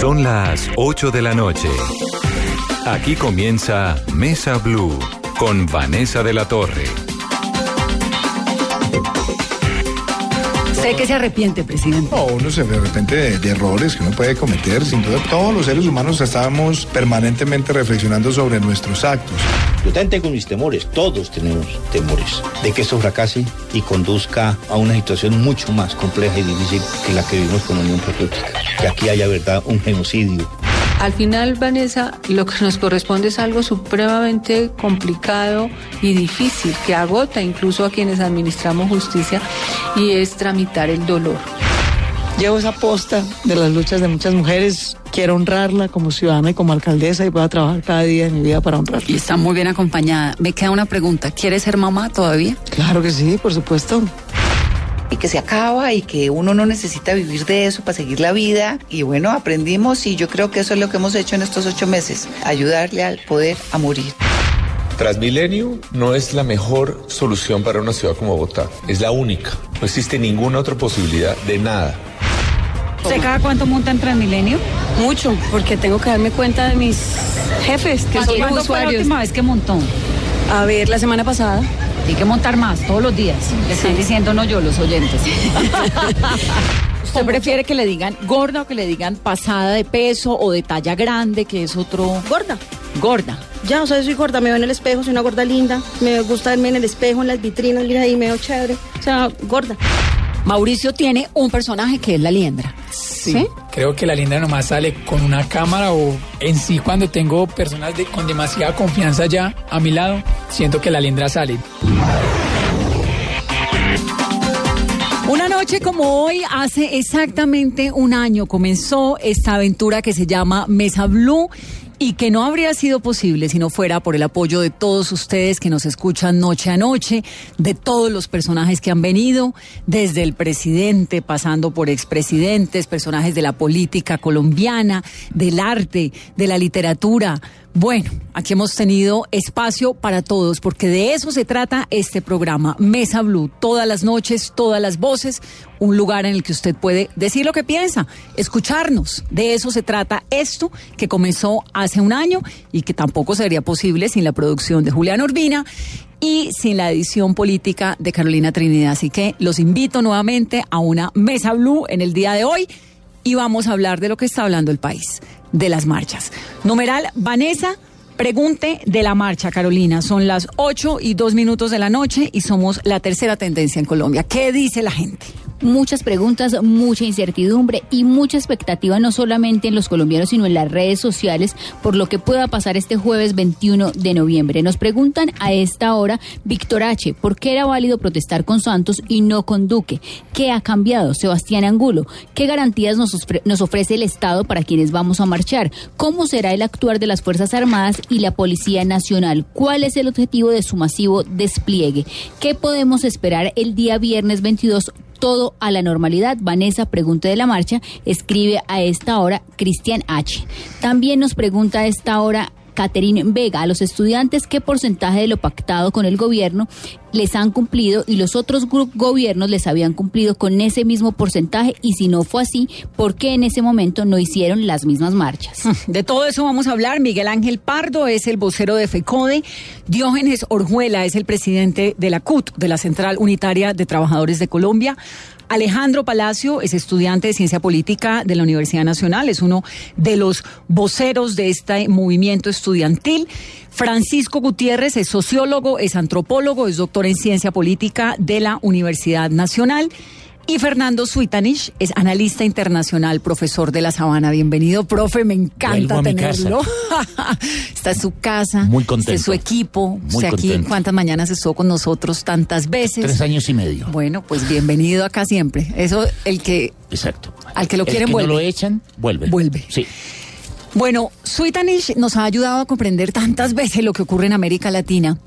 Son las 8 de la noche. Aquí comienza Mesa Blue con Vanessa de la Torre. Sé que se arrepiente, presidente. No, uno se arrepiente de, de errores que uno puede cometer. Sin duda, todos los seres humanos estamos permanentemente reflexionando sobre nuestros actos. Yo también tengo mis temores, todos tenemos temores de que esto fracase y conduzca a una situación mucho más compleja y difícil que la que vivimos con Unión Patriótica. Que aquí haya, verdad, un genocidio. Al final, Vanessa, lo que nos corresponde es algo supremamente complicado y difícil, que agota incluso a quienes administramos justicia, y es tramitar el dolor. Llevo esa posta de las luchas de muchas mujeres. Quiero honrarla como ciudadana y como alcaldesa y voy a trabajar cada día de mi vida para honrarla. Y está muy bien acompañada. Me queda una pregunta. ¿Quiere ser mamá todavía? Claro que sí, por supuesto. y que se acaba y que uno no necesita vivir de eso para seguir la vida. Y bueno, aprendimos y yo creo que eso es lo que hemos hecho en estos ocho meses, ayudarle al poder a morir. Transmilenio no es la mejor solución para una ciudad como Bogotá, es la única. No existe ninguna otra posibilidad de nada. ¿Usted cada cuánto monta en Transmilenio? Mucho, porque tengo que darme cuenta de mis jefes, que son los ¿Cuándo fue la usuarios. última vez que montó? A ver, la semana pasada. Hay que montar más todos los días. Le están diciendo no yo, los oyentes. ¿Usted prefiere que le digan gorda o que le digan pasada de peso o de talla grande, que es otro... Gorda. Gorda. Ya, o sea, yo soy gorda, me veo en el espejo, soy una gorda linda. Me gusta verme en el espejo, en las vitrinas, mira ahí, me veo chévere. O sea, gorda. Mauricio tiene un personaje que es la liendra. Sí, creo que la linda nomás sale con una cámara o en sí cuando tengo personas de, con demasiada confianza ya a mi lado, siento que la lindra sale. Una noche como hoy, hace exactamente un año, comenzó esta aventura que se llama Mesa Blue y que no habría sido posible si no fuera por el apoyo de todos ustedes que nos escuchan noche a noche, de todos los personajes que han venido, desde el presidente, pasando por expresidentes, personajes de la política colombiana, del arte, de la literatura. Bueno, aquí hemos tenido espacio para todos, porque de eso se trata este programa, Mesa Blue, todas las noches, todas las voces, un lugar en el que usted puede decir lo que piensa, escucharnos. De eso se trata esto que comenzó hace un año y que tampoco sería posible sin la producción de Julián Urbina y sin la edición política de Carolina Trinidad. Así que los invito nuevamente a una Mesa Blue en el día de hoy y vamos a hablar de lo que está hablando el país, de las marchas. Numeral Vanessa. Pregunte de la marcha, Carolina. Son las 8 y 2 minutos de la noche y somos la tercera tendencia en Colombia. ¿Qué dice la gente? Muchas preguntas, mucha incertidumbre y mucha expectativa no solamente en los colombianos, sino en las redes sociales por lo que pueda pasar este jueves 21 de noviembre. Nos preguntan a esta hora, Víctor H., ¿por qué era válido protestar con Santos y no con Duque? ¿Qué ha cambiado? Sebastián Angulo, ¿qué garantías nos, ofre- nos ofrece el Estado para quienes vamos a marchar? ¿Cómo será el actuar de las Fuerzas Armadas y la Policía Nacional? ¿Cuál es el objetivo de su masivo despliegue? ¿Qué podemos esperar el día viernes 22 todo a la normalidad. Vanessa, pregunta de la marcha, escribe a esta hora Cristian H. También nos pregunta a esta hora Caterine Vega, a los estudiantes qué porcentaje de lo pactado con el gobierno les han cumplido y los otros gobiernos les habían cumplido con ese mismo porcentaje y si no fue así, ¿por qué en ese momento no hicieron las mismas marchas? De todo eso vamos a hablar. Miguel Ángel Pardo es el vocero de FECODE. Diógenes Orjuela es el presidente de la CUT, de la Central Unitaria de Trabajadores de Colombia. Alejandro Palacio es estudiante de Ciencia Política de la Universidad Nacional, es uno de los voceros de este movimiento estudiantil. Francisco Gutiérrez es sociólogo, es antropólogo, es doctor en Ciencia Política de la Universidad Nacional. Y Fernando Suitanich es analista internacional, profesor de la Sabana. Bienvenido, profe, me encanta tenerlo. Está en su casa. Muy está en contento. su equipo. Muy contento. ¿cuántas mañanas estuvo con nosotros tantas veces? Tres años y medio. Bueno, pues bienvenido acá siempre. Eso, el que, Exacto. al que lo El quieren que vuelve. no lo echan, vuelve. Vuelve. Sí. Bueno, Suitanich nos ha ayudado a comprender tantas veces lo que ocurre en América Latina.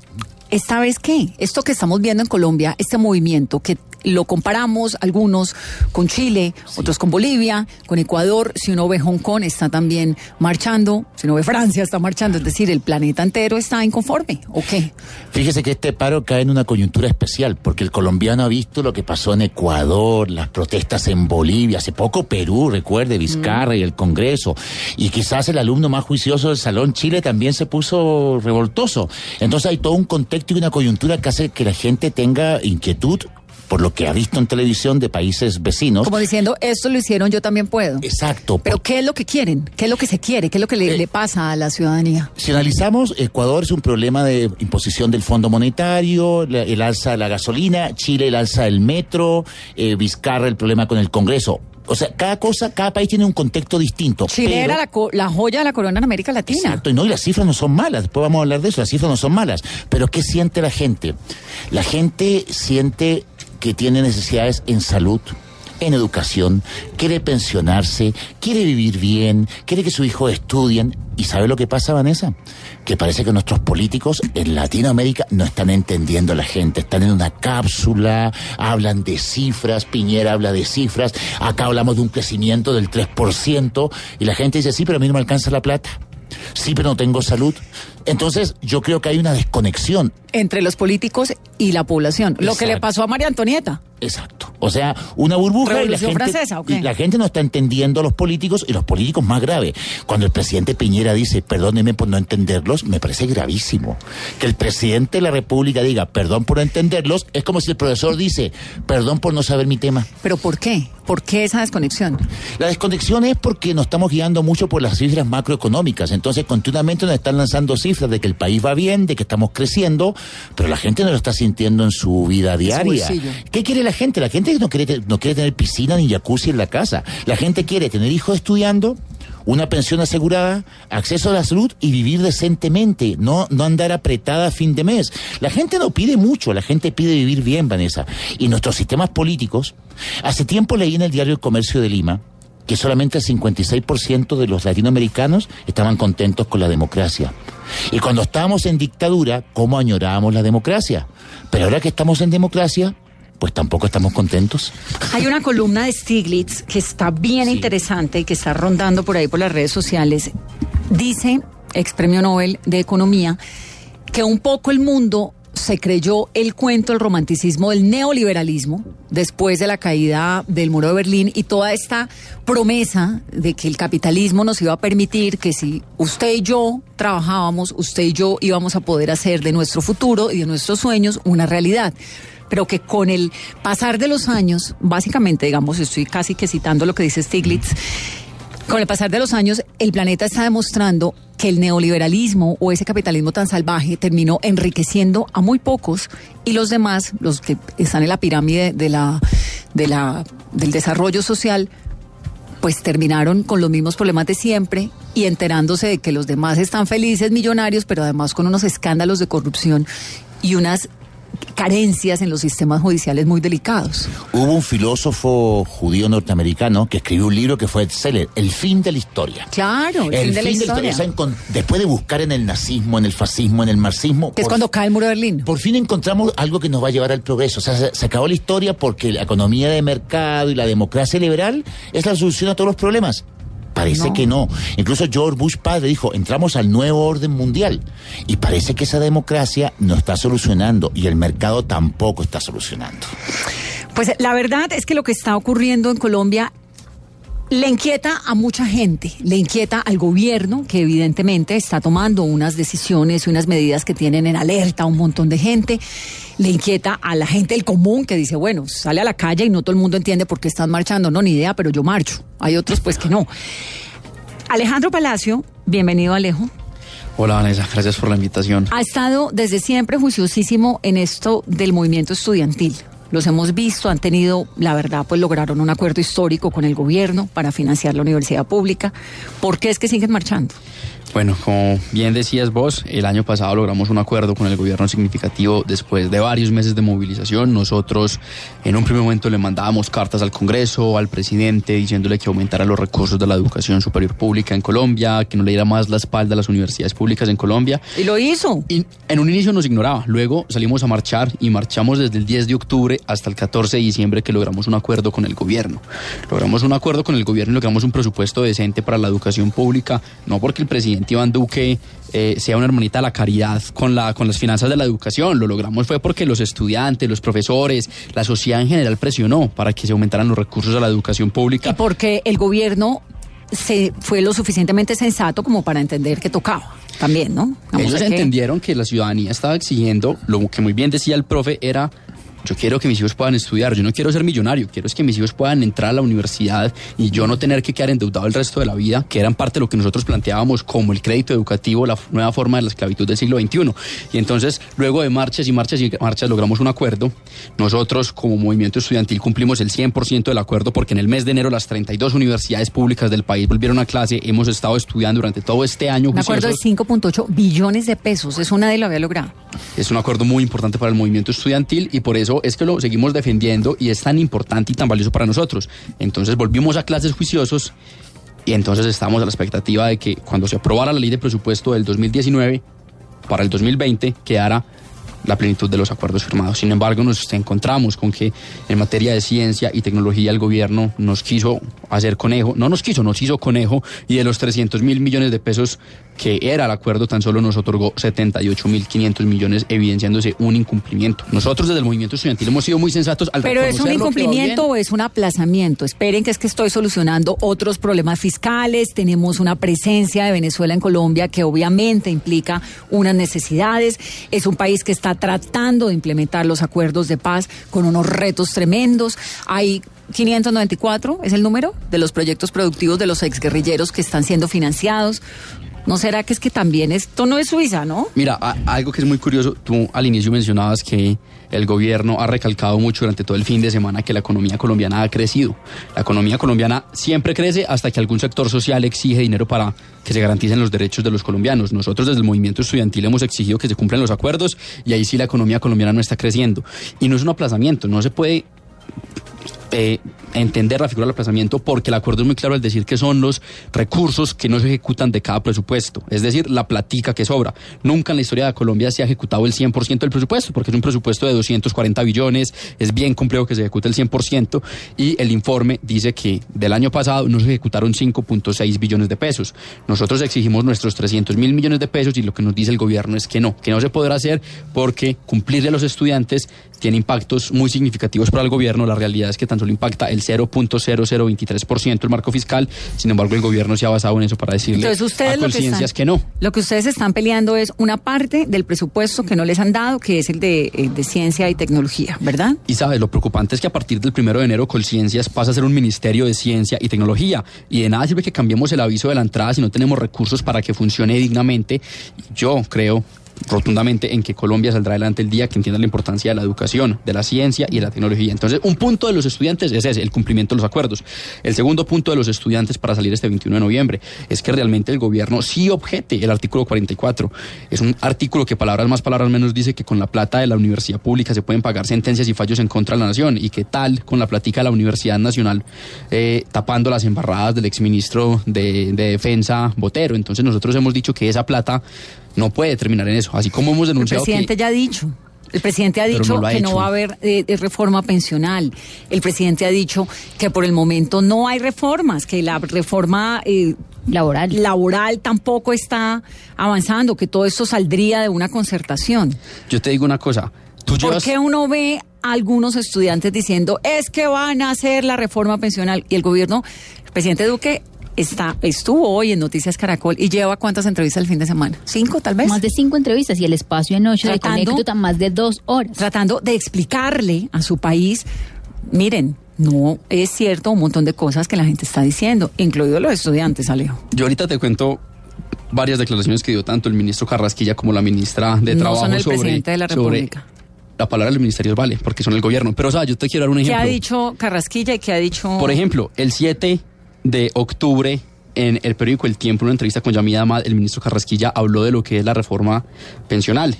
¿Esta vez qué? Esto que estamos viendo en Colombia, este movimiento que lo comparamos, algunos con Chile, otros con Bolivia, con Ecuador, si uno ve Hong Kong está también marchando, si uno ve Francia está marchando, es decir, el planeta entero está inconforme, ¿o qué? Fíjese que este paro cae en una coyuntura especial, porque el colombiano ha visto lo que pasó en Ecuador, las protestas en Bolivia, hace poco Perú, recuerde, Vizcarra y el Congreso, y quizás el alumno más juicioso del Salón Chile también se puso revoltoso. Entonces hay todo un contexto y una coyuntura que hace que la gente tenga inquietud por lo que ha visto en televisión de países vecinos. Como diciendo, esto lo hicieron, yo también puedo. Exacto. Pero ¿qué es lo que quieren? ¿Qué es lo que se quiere? ¿Qué es lo que le, Eh, le pasa a la ciudadanía? Si analizamos, Ecuador es un problema de imposición del Fondo Monetario, la- el alza de la gasolina, Chile el alza del metro, eh, Vizcarra el problema con el Congreso. O sea, cada cosa, cada país tiene un contexto distinto. Chile pero- era la, co- la joya de la corona en América Latina. Exacto, y no, y las cifras no son malas, después vamos a hablar de eso, las cifras no son malas. Pero ¿qué siente la gente? La gente siente que tiene necesidades en salud, en educación, quiere pensionarse, quiere vivir bien, quiere que sus hijos estudien. ¿Y sabe lo que pasa, Vanessa? Que parece que nuestros políticos en Latinoamérica no están entendiendo a la gente, están en una cápsula, hablan de cifras, Piñera habla de cifras, acá hablamos de un crecimiento del 3%, y la gente dice, sí, pero a mí no me alcanza la plata. Sí, pero no tengo salud. Entonces, yo creo que hay una desconexión. Entre los políticos y la población. Lo que le pasó a María Antonieta. Exacto. O sea, una burbuja y la, ¿Revolución gente, francesa, o qué? y la gente no está entendiendo a los políticos y los políticos más grave. Cuando el presidente Piñera dice, perdóneme por no entenderlos, me parece gravísimo. Que el presidente de la República diga, perdón por no entenderlos, es como si el profesor dice, perdón por no saber mi tema. ¿Pero por qué? ¿Por qué esa desconexión? La desconexión es porque nos estamos guiando mucho por las cifras macroeconómicas. Entonces, continuamente nos están lanzando cifras de que el país va bien, de que estamos creciendo, pero la gente no lo está sintiendo en su vida diaria. ¿Qué quiere la gente? La gente no quiere, no quiere tener piscina ni jacuzzi en la casa. La gente quiere tener hijos estudiando, una pensión asegurada, acceso a la salud y vivir decentemente, no, no andar apretada a fin de mes. La gente no pide mucho, la gente pide vivir bien, Vanessa. Y nuestros sistemas políticos, hace tiempo leí en el diario El Comercio de Lima que solamente el 56% de los latinoamericanos estaban contentos con la democracia. Y cuando estábamos en dictadura, ¿cómo añorábamos la democracia? Pero ahora que estamos en democracia, pues tampoco estamos contentos. Hay una columna de Stiglitz que está bien interesante y que está rondando por ahí por las redes sociales. Dice, ex premio Nobel de Economía, que un poco el mundo se creyó el cuento, el romanticismo del neoliberalismo después de la caída del muro de Berlín y toda esta promesa de que el capitalismo nos iba a permitir que si usted y yo trabajábamos, usted y yo íbamos a poder hacer de nuestro futuro y de nuestros sueños una realidad. Pero que con el pasar de los años, básicamente, digamos, estoy casi que citando lo que dice Stiglitz, con el pasar de los años, el planeta está demostrando que el neoliberalismo o ese capitalismo tan salvaje terminó enriqueciendo a muy pocos y los demás, los que están en la pirámide de la, de la, del desarrollo social, pues terminaron con los mismos problemas de siempre y enterándose de que los demás están felices, millonarios, pero además con unos escándalos de corrupción y unas carencias en los sistemas judiciales muy delicados. Hubo un filósofo judío norteamericano que escribió un libro que fue bestseller, El fin de la historia. Claro, el, fin de la historia. Después de buscar en el nazismo, en el fascismo, en el marxismo. que es cuando cae el muro de Berlín. Por fin encontramos algo que nos va a llevar al progreso. O sea, se, se acabó la historia porque la economía de mercado y la democracia liberal es la solución a todos los problemas. Parece No. que no. Incluso George Bush padre dijo, entramos al nuevo orden mundial. Y parece que esa democracia no está solucionando y el mercado tampoco está solucionando. Pues la verdad es que lo que está ocurriendo en Colombia le inquieta a mucha gente, le inquieta al gobierno que evidentemente está tomando unas decisiones y unas medidas que tienen en alerta a un montón de gente, le inquieta a la gente del común que dice, bueno, sale a la calle y no todo el mundo entiende por qué están marchando, no, ni idea, pero yo marcho. Hay otros pues que no. Alejandro Palacio, bienvenido Alejo. Hola Vanessa, gracias por la invitación. ha estado desde siempre juiciosísimo en esto del movimiento estudiantil. Los hemos visto, han tenido, la verdad, pues lograron un acuerdo histórico con el gobierno para financiar la universidad pública. ¿Por qué es que siguen marchando? Bueno, como bien decías vos, el año pasado logramos un acuerdo con el gobierno significativo después de varios meses de movilización. Nosotros en un primer momento le mandábamos cartas al Congreso, al presidente, diciéndole que aumentara los recursos de la educación superior pública en Colombia, que no le diera más la espalda a las universidades públicas en Colombia. Y lo hizo. Y en un inicio nos ignoraba, luego salimos a marchar y marchamos desde el 10 de octubre hasta el 14 de diciembre que logramos un acuerdo con el gobierno. Logramos un acuerdo con el gobierno y logramos un presupuesto decente para la educación pública, no porque el presidente Iván Duque eh, sea una hermanita de la caridad con, la, con las finanzas de la educación. Lo logramos fue porque los estudiantes, los profesores, la sociedad en general presionó para que se aumentaran los recursos a la educación pública. Y porque el gobierno se fue lo suficientemente sensato como para entender que tocaba también, ¿no? Vamos Ellos que- entendieron que la ciudadanía estaba exigiendo, lo que muy bien decía el profe, era yo quiero que mis hijos puedan estudiar, yo no quiero ser millonario, quiero es que mis hijos puedan entrar a la universidad y yo no tener que quedar endeudado el resto de la vida, que eran parte de lo que nosotros planteábamos como el crédito educativo, la nueva forma de la esclavitud del siglo XXI. Y entonces, luego de marchas y marchas y marchas, logramos un acuerdo. Nosotros, como movimiento estudiantil, cumplimos el 100% del acuerdo porque en el mes de enero las 32 universidades públicas del país volvieron a clase. Hemos estado estudiando durante todo este año. Un acuerdo de juiciosos. 5.8 billones de pesos. Eso nadie lo había logrado. Es un acuerdo muy importante para el movimiento estudiantil y por eso es que lo seguimos defendiendo y es tan importante y tan valioso para nosotros. Entonces volvimos a clases juiciosos y entonces estamos a la expectativa de que cuando se aprobara la ley de presupuesto del 2019 para el 2020 quedara la plenitud de los acuerdos firmados. Sin embargo, nos encontramos con que en materia de ciencia y tecnología el gobierno nos quiso hacer conejo, no nos quiso, nos hizo conejo y de los 300 mil millones de pesos que era el acuerdo tan solo nos otorgó 78 mil 500 millones evidenciándose un incumplimiento. Nosotros desde el movimiento estudiantil hemos sido muy sensatos al Pero es un incumplimiento o es un aplazamiento. Esperen que es que estoy solucionando otros problemas fiscales. Tenemos una presencia de Venezuela en Colombia que obviamente implica unas necesidades. Es un país que está tratando de implementar los acuerdos de paz con unos retos tremendos. Hay 594 es el número de los proyectos productivos de los exguerrilleros que están siendo financiados. ¿No será que es que también esto no es Suiza, no? Mira, algo que es muy curioso, tú al inicio mencionabas que el gobierno ha recalcado mucho durante todo el fin de semana que la economía colombiana ha crecido. La economía colombiana siempre crece hasta que algún sector social exige dinero para que se garanticen los derechos de los colombianos. Nosotros desde el movimiento estudiantil hemos exigido que se cumplan los acuerdos y ahí sí la economía colombiana no está creciendo. Y no es un aplazamiento, no se puede eh, entender la figura del aplazamiento porque el acuerdo es muy claro al decir que son los recursos que no se ejecutan de cada presupuesto, es decir, la platica que sobra. Nunca en la historia de Colombia se ha ejecutado el 100% del presupuesto porque es un presupuesto de 240 billones, es bien complejo que se ejecute el 100% y el informe dice que del año pasado no se ejecutaron 5.6 billones de pesos. Nosotros exigimos nuestros 300 mil millones de pesos y lo que nos dice el gobierno es que no, que no se podrá hacer porque cumplirle a los estudiantes tiene impactos muy significativos para el gobierno. La realidad es que tan solo impacta el 0.0023% el marco fiscal. Sin embargo, el gobierno se ha basado en eso para decirle Entonces a que, conciencias están, que no. lo que ustedes están peleando es una parte del presupuesto que no les han dado, que es el de, el de ciencia y tecnología, ¿verdad? Y sabes, lo preocupante es que a partir del primero de enero Colciencias pasa a ser un ministerio de ciencia y tecnología. Y de nada sirve que cambiemos el aviso de la entrada si no tenemos recursos para que funcione dignamente. Yo creo rotundamente en que Colombia saldrá adelante el día que entienda la importancia de la educación, de la ciencia y de la tecnología. Entonces, un punto de los estudiantes es ese, el cumplimiento de los acuerdos. El segundo punto de los estudiantes para salir este 21 de noviembre es que realmente el gobierno sí objete el artículo 44. Es un artículo que palabras más, palabras menos dice que con la plata de la universidad pública se pueden pagar sentencias y fallos en contra de la nación y que tal con la plática de la Universidad Nacional eh, tapando las embarradas del exministro de, de Defensa Botero. Entonces nosotros hemos dicho que esa plata no puede terminar en eso. Así como hemos El denunciado presidente que... ya ha dicho. El presidente ha dicho no lo ha que no va a haber eh, eh, reforma pensional. El presidente ha dicho que por el momento no hay reformas, que la reforma eh, laboral. laboral tampoco está avanzando, que todo esto saldría de una concertación. Yo te digo una cosa. Tú ¿Por llevas... qué uno ve a algunos estudiantes diciendo es que van a hacer la reforma pensional y el gobierno, el presidente Duque está estuvo hoy en Noticias Caracol y lleva cuántas entrevistas el fin de semana? ¿Cinco tal vez? Más de cinco entrevistas y el espacio en ocho de Tratando- Conécdota más de dos horas. tratando de explicarle a su país, miren, no es cierto un montón de cosas que la gente está diciendo, incluidos los estudiantes, Alejo. Yo ahorita te cuento varias declaraciones que dio tanto el ministro Carrasquilla como la ministra de No Trabajo son el sobre, presidente de la sobre- República. la palabra de los ministerios vale, porque son el gobierno. Pero, o sea, yo te quiero dar un ¿Qué ejemplo. ha dicho Carrasquilla y qué ha dicho... Por ejemplo, el 7 de octubre en el periódico El Tiempo, en una entrevista con Yamida Amad, el ministro Carrasquilla habló de lo que es la reforma pensional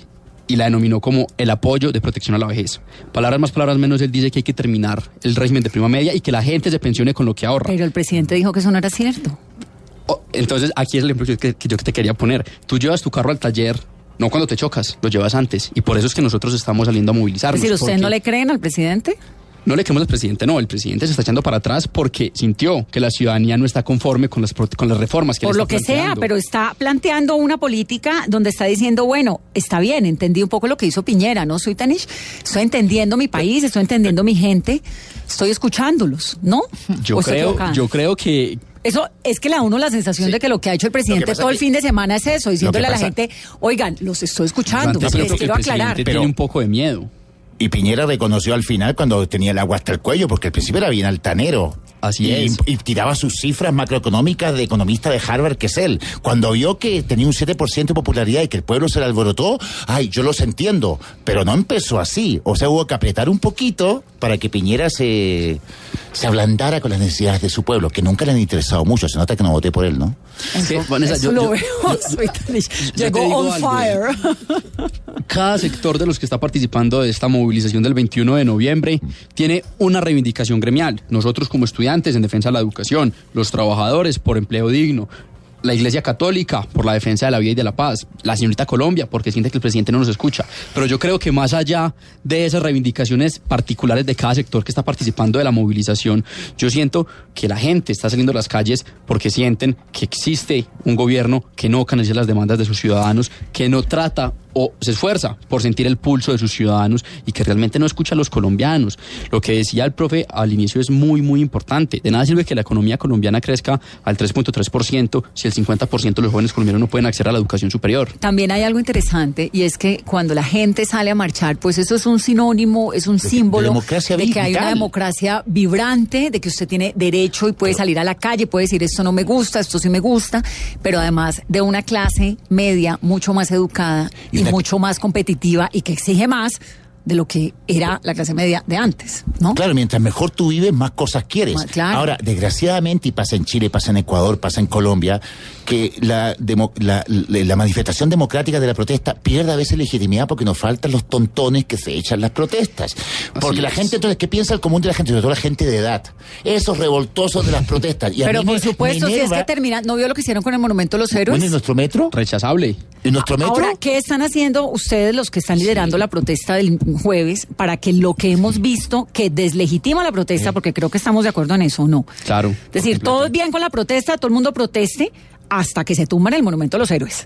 y la denominó como el apoyo de protección a la vejez. Palabras más, palabras menos, él dice que hay que terminar el régimen de prima media y que la gente se pensione con lo que ahorra. Pero el presidente dijo que eso no era cierto. Oh, entonces, aquí es el ejemplo que, que yo te quería poner. Tú llevas tu carro al taller, no cuando te chocas, lo llevas antes. Y por eso es que nosotros estamos saliendo a movilizarnos. Es decir, ¿usted porque- no le creen al presidente? No le creemos al presidente, no. El presidente se está echando para atrás porque sintió que la ciudadanía no está conforme con las, con las reformas que Por le lo está que sea, pero está planteando una política donde está diciendo, bueno, está bien, entendí un poco lo que hizo Piñera, ¿no? Soy Tanish, estoy entendiendo mi país, estoy entendiendo mi gente, estoy escuchándolos, ¿no? Yo ¿O estoy creo, yo creo que Eso es que le da a uno la sensación de que lo que ha hecho el presidente todo el que- fin de semana es eso, diciéndole a la gente, oigan, los estoy escuchando, Yo les quiero aclarar. presidente tiene un poco de miedo. Y Piñera reconoció al final cuando tenía el agua hasta el cuello, porque al principio era bien altanero. Así y, es. Y tiraba sus cifras macroeconómicas de economista de Harvard, que es él. Cuando vio que tenía un 7% de popularidad y que el pueblo se le alborotó, ay, yo los entiendo. Pero no empezó así. O sea, hubo que apretar un poquito para que Piñera se, se ablandara con las necesidades de su pueblo, que nunca le han interesado mucho. Se nota que no voté por él, ¿no? Sí, Vanessa, Eso yo- lo yo- veo, yo Llegó on algo. fire. cada sector de los que está participando de esta movilización del 21 de noviembre tiene una reivindicación gremial. Nosotros como estudiantes en defensa de la educación, los trabajadores por empleo digno, la Iglesia Católica por la defensa de la vida y de la paz, la señorita Colombia porque siente que el presidente no nos escucha. Pero yo creo que más allá de esas reivindicaciones particulares de cada sector que está participando de la movilización, yo siento que la gente está saliendo a las calles porque sienten que existe un gobierno que no canaliza las demandas de sus ciudadanos, que no trata o se esfuerza por sentir el pulso de sus ciudadanos y que realmente no escucha a los colombianos. Lo que decía el profe al inicio es muy, muy importante. De nada sirve que la economía colombiana crezca al 3.3% si el 50% de los jóvenes colombianos no pueden acceder a la educación superior. También hay algo interesante y es que cuando la gente sale a marchar, pues eso es un sinónimo, es un de símbolo de que hay una democracia vibrante, de que usted tiene derecho y puede salir a la calle, puede decir esto no me gusta, esto sí me gusta, pero además de una clase media mucho más educada y, mucho más competitiva y que exige más de lo que era la clase media de antes, ¿no? Claro, mientras mejor tú vives, más cosas quieres. Ah, claro. Ahora, desgraciadamente, y pasa en Chile, pasa en Ecuador, pasa en Colombia, que la, demo- la, manifestación democrática de la protesta pierde a veces legitimidad porque nos faltan los tontones que se echan las protestas. Porque la es. gente, entonces, ¿qué piensa el común de la gente? Sobre todo la gente de edad. Esos revoltosos de las protestas. Y a Pero mí por me- supuesto, me si es que termina, ¿no vio lo que hicieron con el Monumento a los Héroes? Bueno, ¿y nuestro metro? Rechazable. ¿Y nuestro metro? Ahora, ¿qué están haciendo ustedes los que están liderando la protesta del jueves para que lo que hemos visto que deslegitima la protesta, porque creo que estamos de acuerdo en eso o no? Claro. Es decir, todo es bien con la protesta, todo el mundo proteste hasta que se tumban el monumento a los héroes.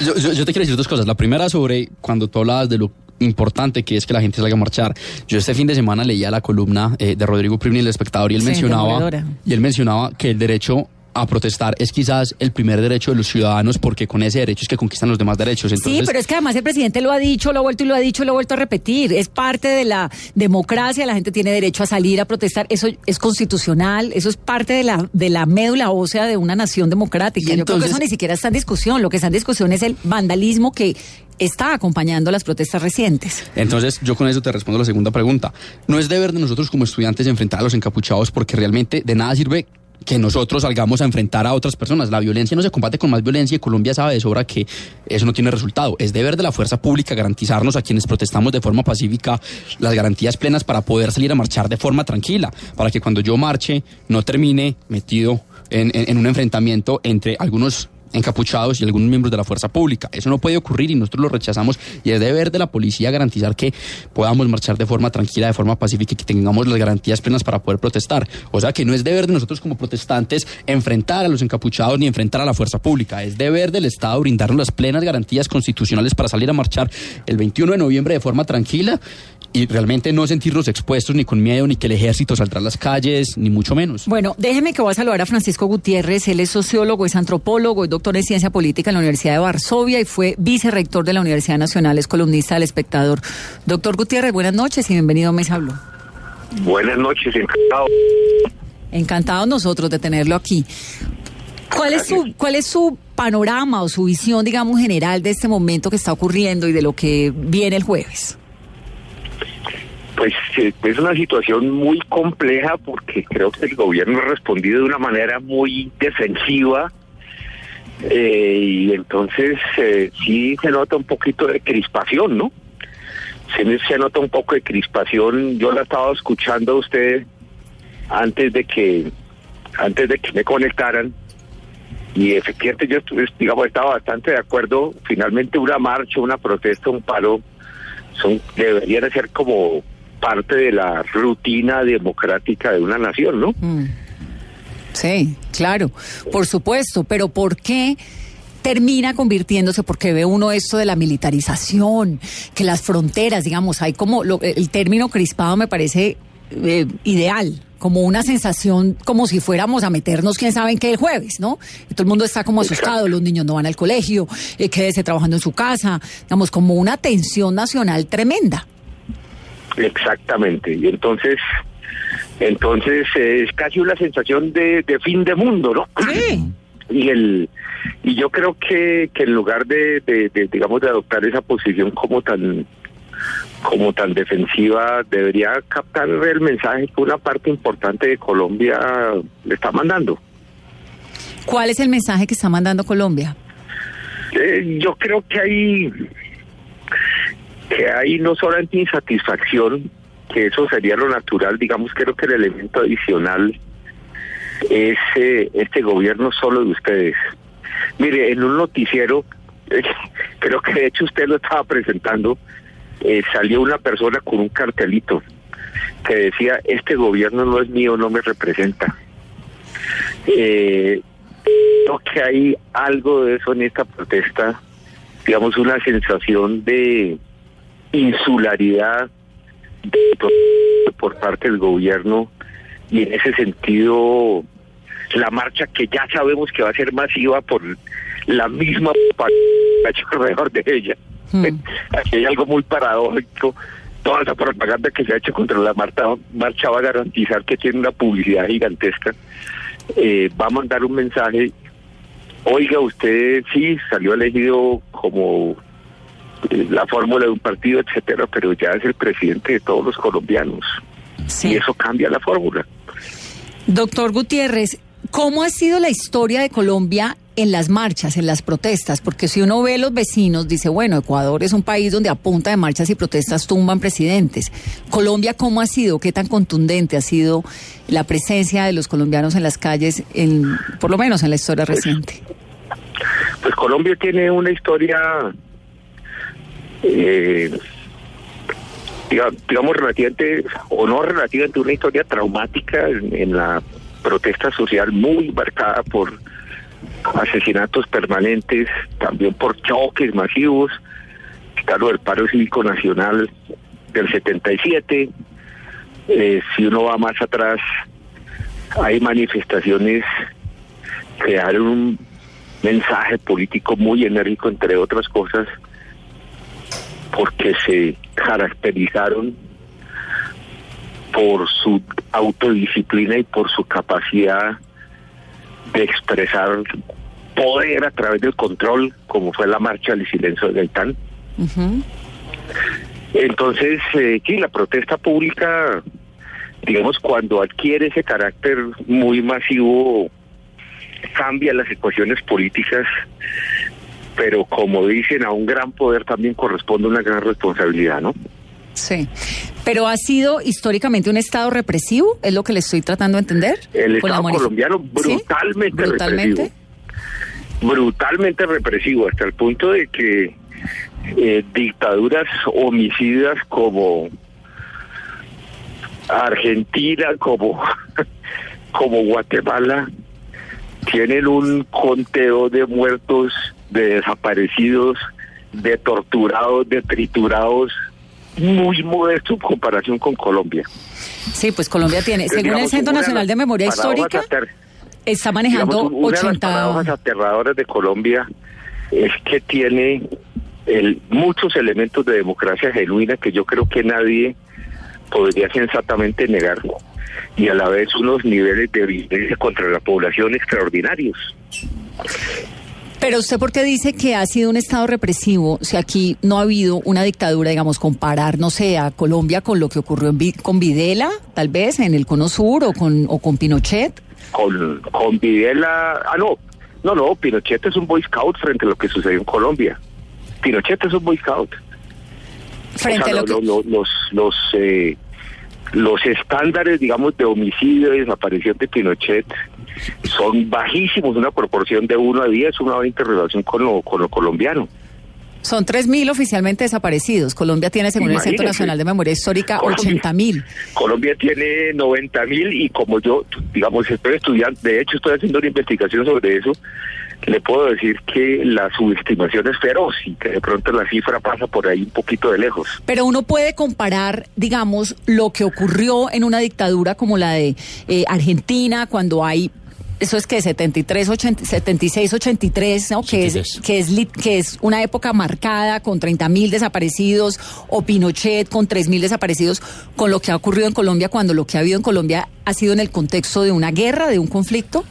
Yo, yo- yo te quiero decir dos cosas. La primera sobre cuando tú hablabas de lo importante que es que la gente salga a marchar. Yo este fin de semana leía la columna eh, de Rodrigo Primi, el espectador, y él Sí, mencionaba y él mencionaba que el derecho a protestar es quizás el primer derecho de los ciudadanos porque con ese derecho es que conquistan los demás derechos. Entonces, sí, pero es que además el presidente lo ha dicho, lo ha vuelto y lo ha dicho, lo ha vuelto a repetir. Es parte de la democracia, la gente tiene derecho a salir a protestar. Eso es constitucional, eso es parte de la, de la médula ósea de una nación democrática. Y Yo creo que entonces- eso ni siquiera está en discusión. Lo que está en discusión es el vandalismo que está acompañando las protestas recientes. Entonces, yo con eso te respondo la segunda pregunta. No es deber de nosotros como estudiantes enfrentar a los encapuchados porque realmente de nada sirve que nosotros salgamos a enfrentar a otras personas. La violencia no se combate con más violencia y Colombia sabe de sobra que eso no tiene resultado. Es deber de la fuerza pública garantizarnos a quienes protestamos de forma pacífica las garantías plenas para poder salir a marchar de forma tranquila, para que cuando yo marche no termine metido en, en- en un enfrentamiento entre algunos encapuchados y algunos miembros de la fuerza pública. Eso no puede ocurrir y nosotros lo rechazamos y es deber de la policía garantizar que podamos marchar de forma tranquila, de forma pacífica y que tengamos las garantías plenas para poder protestar. O sea que no es deber de nosotros como protestantes enfrentar a los encapuchados ni enfrentar a la fuerza pública. Es deber del Estado brindarnos las plenas garantías constitucionales para salir a marchar el 21 de noviembre de forma tranquila y realmente no sentirnos expuestos ni con miedo, ni que el ejército saldrá a las calles, ni mucho menos. Bueno, déjeme que voy a saludar a Francisco Gutiérrez. Él es sociólogo, es antropólogo, es doctor en ciencia política en la Universidad de Varsovia y fue vicerrector de la Universidad Nacional, es columnista del Espectador. Doctor Gutiérrez, buenas noches y bienvenido a Mesa Blue. Buenas noches, encantado. Encantados nosotros de tenerlo aquí. ¿Cuál es, su, ¿Cuál es su panorama o su visión, digamos, general de este momento que está ocurriendo y de lo que viene el jueves? Pues eh, es una situación muy compleja porque creo que el gobierno ha respondido de una manera muy defensiva eh, y entonces eh, sí se nota un poquito de crispación, ¿no? Se, nota un poco de crispación. Yo la estaba escuchando a usted antes de que antes de que me conectaran y efectivamente yo estuve, digamos estaba bastante de acuerdo. Finalmente una marcha, una protesta, un paro son deberían de ser como parte de la rutina democrática de una nación, ¿no? Mm. Sí, claro, por supuesto, pero ¿por qué termina convirtiéndose, porque ve uno esto de la militarización, que las fronteras, digamos, hay como, lo- el término crispado me parece eh, ideal, como una sensación como si fuéramos a meternos quién sabe en qué el jueves, ¿no? Y todo el mundo está como asustado, los niños no van al colegio, eh, quédese trabajando en su casa, digamos, como una tensión nacional tremenda. Exactamente. Y entonces, entonces es casi una sensación de, de fin de mundo, ¿no? Sí. Y el y yo creo que, que en lugar de, de- de, digamos de adoptar esa posición como tan como tan defensiva debería captar el mensaje que una parte importante de Colombia le está mandando. ¿Cuál es el mensaje que está mandando Colombia? Eh, yo creo que hay que hay no solamente insatisfacción, que eso sería lo natural, digamos, creo que el elemento adicional es eh, este gobierno solo de ustedes. Mire, en un noticiero, creo que de hecho usted lo estaba presentando, eh, salió una persona con un cartelito que decía, este gobierno no es mío, no me representa. Eh, creo que hay algo de eso en esta protesta, digamos una sensación de insularidad de- por parte del gobierno y en ese sentido la marcha que ya sabemos que va a ser masiva por la misma alrededor de ella. Aquí hay algo muy paradójico. Toda esa propaganda que se ha hecho contra la marcha, marcha va a garantizar que tiene una publicidad gigantesca. Eh, va a mandar un mensaje. Oiga, usted sí salió elegido como la fórmula de un partido, etcétera, pero ya es el presidente de todos los colombianos. Y eso cambia la fórmula. Doctor Gutiérrez, ¿cómo ha sido la historia de Colombia en las marchas, en las protestas? Porque si uno ve los vecinos, dice, bueno, Ecuador es un país donde a punta de marchas y protestas tumban presidentes. Colombia, ¿cómo ha sido? ¿Qué tan contundente ha sido la presencia de los colombianos en las calles, en, por lo menos en la historia reciente? Pues Colombia tiene una historia, eh, diga- digamos, relativamente, o no relativamente, una historia traumática en, en la protesta social muy marcada por asesinatos permanentes, también por choques masivos, está lo del paro cívico nacional del 77, eh, si uno va más atrás, hay manifestaciones que dan un mensaje político muy enérgico, entre otras cosas, porque se caracterizaron por su autodisciplina y por su capacidad de expresar poder a través del control, como fue la marcha del silencio de Gaitán. Entonces, eh, sí, la protesta pública, digamos, cuando adquiere ese carácter muy masivo, cambia las ecuaciones políticas, pero como dicen, a un gran poder también corresponde una gran responsabilidad, ¿no? Sí. Pero ha sido históricamente un Estado represivo, es lo que le estoy tratando de entender. El Estado colombiano ¿Brutalmente? represivo. Brutalmente represivo, hasta el punto de que eh, dictaduras homicidas como Argentina, como, como Guatemala, tienen un conteo de muertos, de desaparecidos, de torturados, de triturados, muy modesto en comparación con Colombia. Sí, pues Colombia tiene, Entonces, según el digamos, Centro una Nacional de Memoria Histórica, ater- está manejando digamos, una de las 80... paradojas aterradoras de Colombia es que tiene el, muchos elementos de democracia genuina que yo creo que nadie podría sensatamente negar y a la vez unos niveles de violencia contra la población extraordinarios. Pero usted, ¿por qué dice que ha sido un Estado represivo si aquí no ha habido una dictadura, digamos, comparar, no sé, a Colombia con lo que ocurrió en con Videla, tal vez, en el Cono Sur o con, o con Pinochet? Con, con Videla, ah no, no, no, Pinochet es un Boy Scout frente a lo que sucedió en Colombia. Pinochet es un Boy Scout. Frente O sea, a lo lo- que... lo- lo- los los eh, los estándares, digamos, de homicidio y desaparición de Pinochet son bajísimos, una proporción de 1 a 10, 1 a 20 en relación con lo, con lo colombiano. Son 3.000 oficialmente desaparecidos. Colombia tiene, según el Centro. Nacional de Memoria Histórica, Colombia. 80.000. Colombia tiene 90 mil y como yo, digamos, estoy estudiando, de hecho estoy haciendo una investigación sobre eso, le puedo decir que la subestimación es feroz y que de pronto la cifra pasa por ahí un poquito de lejos. Pero uno puede comparar, digamos, lo que ocurrió en una dictadura como la de eh, Argentina, cuando hay, eso es que 73, 80, 76, 83, ¿no? Que es, que, es, lit- que es una época marcada con 30 mil desaparecidos, o Pinochet con 3 mil desaparecidos, con lo que ha ocurrido en Colombia, cuando lo que ha habido en Colombia ha sido en el contexto de una guerra, de un conflicto.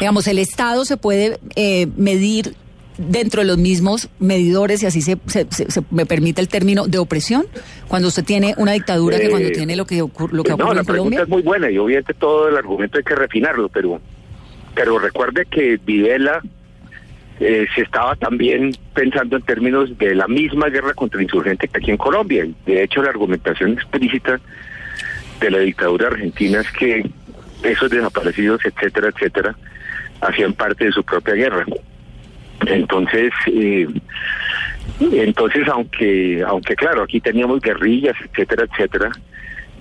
Digamos, el Estado se puede eh, medir dentro de los mismos medidores, y así se, se- se- se- me permite el término, de opresión, cuando usted tiene una dictadura que Eh, cuando tiene lo que, ocur- lo que no, ocurre la en pregunta Colombia. es muy buena y obviamente todo el argumento hay que refinarlo, pero, pero recuerde que Videla eh, se estaba también pensando en términos de la misma guerra contra insurgente que aquí en Colombia. De hecho, la argumentación explícita de la dictadura argentina es que esos desaparecidos, etcétera, etcétera, hacían parte de su propia guerra. Entonces, eh, entonces aunque, aunque claro, aquí teníamos guerrillas, etcétera, etcétera,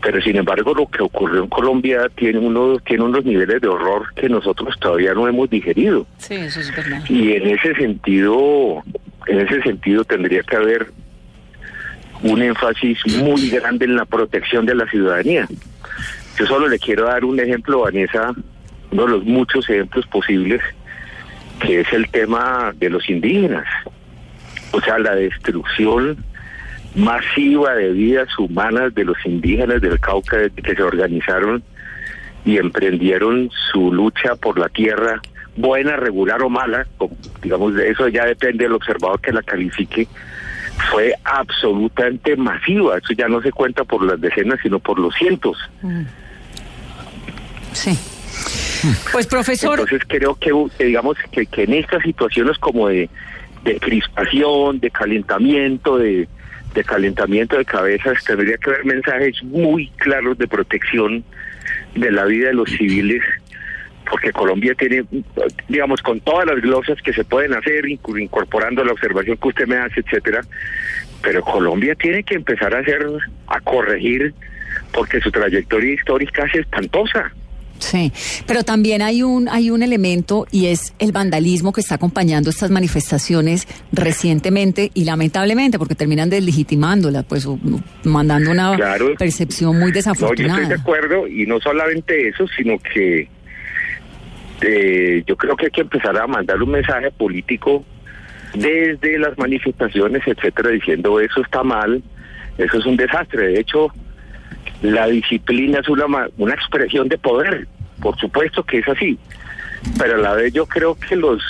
pero sin embargo lo que ocurrió en Colombia tiene unos, tiene unos niveles de horror que nosotros todavía no hemos digerido. Sí, eso es verdad. Y en ese sentido, en ese sentido tendría que haber un énfasis muy grande en la protección de la ciudadanía. Yo solo le quiero dar un ejemplo, Vanessa, uno de los muchos ejemplos posibles, que es el tema de los indígenas. O sea, la destrucción masiva de vidas humanas de los indígenas del Cauca que se organizaron y emprendieron su lucha por la tierra, buena, regular o mala, digamos, eso ya depende del observador que la califique, fue absolutamente masiva. Eso ya no se cuenta por las decenas, sino por los cientos. Mm. Sí. Pues profesor, Entonces creo que, que digamos que, que en estas situaciones como de, de crispación, de calentamiento, de, de calentamiento de cabezas, tendría que haber mensajes muy claros de protección de la vida de los civiles, porque Colombia tiene, digamos, con todas las glosas que se pueden hacer, incorporando la observación que usted me hace, etcétera, pero Colombia tiene que empezar a hacer, a corregir, porque su trayectoria histórica es espantosa. Sí, pero también hay un hay un elemento y es el vandalismo que está acompañando estas manifestaciones recientemente y lamentablemente porque terminan deslegitimándola, pues o- mandando una Claro. percepción muy No, yo estoy de desafortunada. acuerdo y no solamente eso, sino que eh, yo creo que hay que empezar a mandar un mensaje político desde las manifestaciones, etcétera, diciendo eso está mal, eso es un desastre. De hecho, la disciplina es una, una expresión de poder, por supuesto que es así, pero a la vez yo creo que los,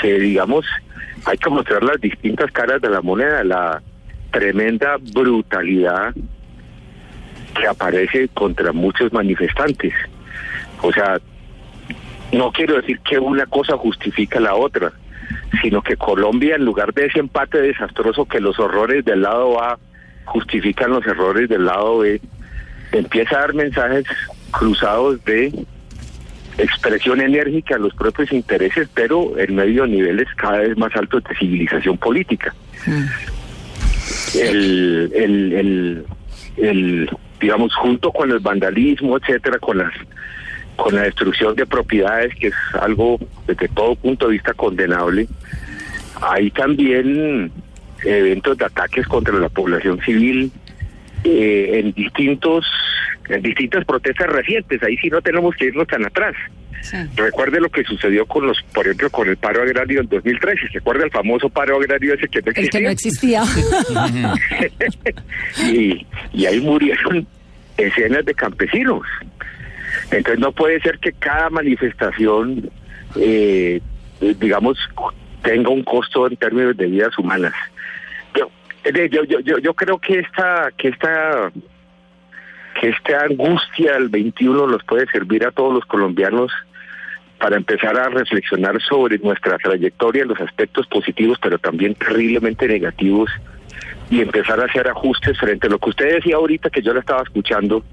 que digamos, hay que mostrar las distintas caras de la moneda, la tremenda brutalidad que aparece contra muchos manifestantes. O sea, no quiero decir que una cosa justifica la otra, sino que Colombia, en lugar de ese empate desastroso que los horrores del lado A justifican los errores del lado B, empieza a dar mensajes cruzados de expresión enérgica a los propios intereses, pero en medio de niveles cada vez más altos de civilización política. El, el, el, el, digamos, junto con el vandalismo, etcétera, con las con la destrucción de propiedades, que es algo desde todo punto de vista condenable, hay también eventos de ataques contra la población civil eh, en distintos en distintas protestas recientes. Ahí sí no tenemos que irnos tan atrás. Recuerde lo que sucedió con los, por ejemplo, con el paro agrario en 2013. ¿Se acuerda el famoso paro agrario ese que no El que no existía? existía. y, y ahí murieron escenas de campesinos. Entonces no puede ser que cada manifestación eh, digamos, tenga un costo en términos de vidas humanas. Yo, eh, yo, yo, yo, yo creo que esta, que esta, que esta angustia del 21 nos puede servir a todos los colombianos para empezar a reflexionar sobre nuestra trayectoria, los aspectos positivos, pero también terriblemente negativos, y empezar a hacer ajustes frente a lo que usted decía ahorita, que yo la estaba escuchando,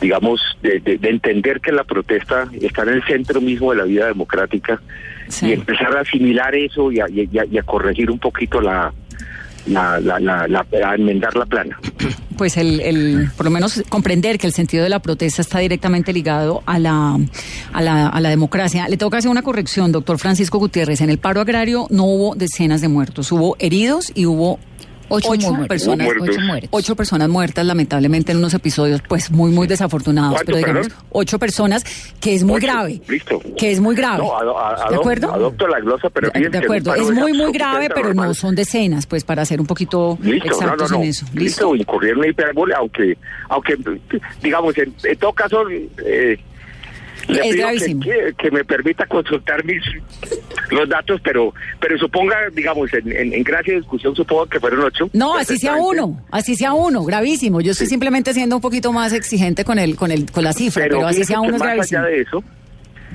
digamos, de, de- de entender que la protesta está en el centro mismo de la vida democrática y empezar a asimilar eso y a, y a- y a corregir un poquito la, la, la, la- la- enmendar la plana. pues el, el- por lo menos comprender que el sentido de la protesta está directamente ligado a la, a la, a la democracia. Le tengo que hacer una corrección, doctor Francisco Gutiérrez. En el paro agrario no hubo decenas de muertos, hubo heridos y hubo Ocho muertos. personas, ocho, muertos. Ocho personas muertas, lamentablemente en unos episodios pues muy muy desafortunados, ¿Cuánto, pero digamos perdón? ocho personas que es muy Ocho, grave, Listo. que es muy grave. No, ado- a- ¿De acuerdo? Adopto la glosa, pero De- de acuerdo, es muy muy grave, pero no son decenas, pues para ser un poquito Listo, no, no, exactos no. en eso. Listo, incurrir en hipérbole, aunque, aunque digamos, en, en todo caso, eh, le Es pido gravísimo. que, que me permita consultar mis los datos, pero pero suponga, digamos, en, en, en gracia de discusión, supongo que fueron ocho. No, así sea uno, así sea uno, gravísimo. Yo estoy simplemente siendo un poquito más exigente con el, con el, con la cifra, pero, así sea uno es más gravísimo. allá de eso,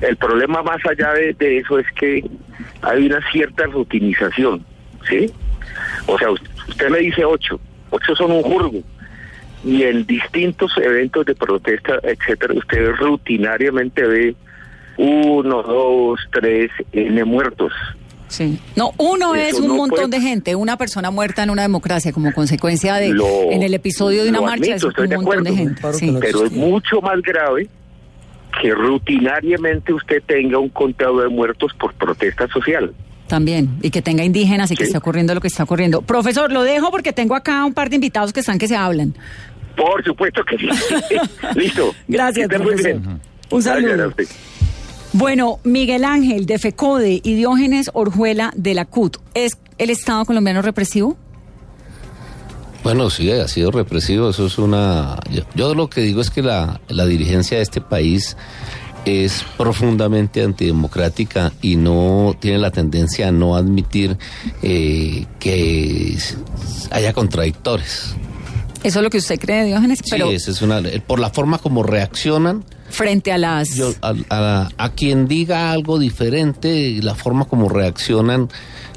el problema más allá de, de eso es que hay una cierta rutinización, ¿sí? O sea, usted, usted me dice ocho, ocho son un jurgo. Y en distintos eventos de protesta, etcétera, usted rutinariamente ve uno, dos, tres, N muertos. Sí. No, uno Eso es un no montón puede- de gente, una persona muerta en una democracia como consecuencia de Lo- en el episodio de una marcha admito, es un de montón de acuerdo. gente. Sí. Pero es mucho más grave que rutinariamente usted tenga un conteo de muertos por protesta social. También, y que tenga indígenas y que Sí. esté ocurriendo lo que está ocurriendo. Profesor, lo dejo porque tengo acá un par de invitados que están que se hablan. Por supuesto que sí. Listo. Gracias, profesor. bien. Un Gracias saludo. a usted. Bueno, Miguel Ángel de FECODE y Diógenes Orjuela de la CUT, ¿es el Estado colombiano represivo? Bueno, sí, ha sido represivo. Eso es una. Yo, yo lo que digo es que la, la dirigencia de este país es profundamente antidemocrática y no tiene la tendencia a no admitir eh, que haya contradictores. Eso es lo que usted cree, Diógenes, pero sí, esa es una. Por la forma como reaccionan. frente a las... Yo, a, a- a quien diga algo diferente, la forma como reaccionan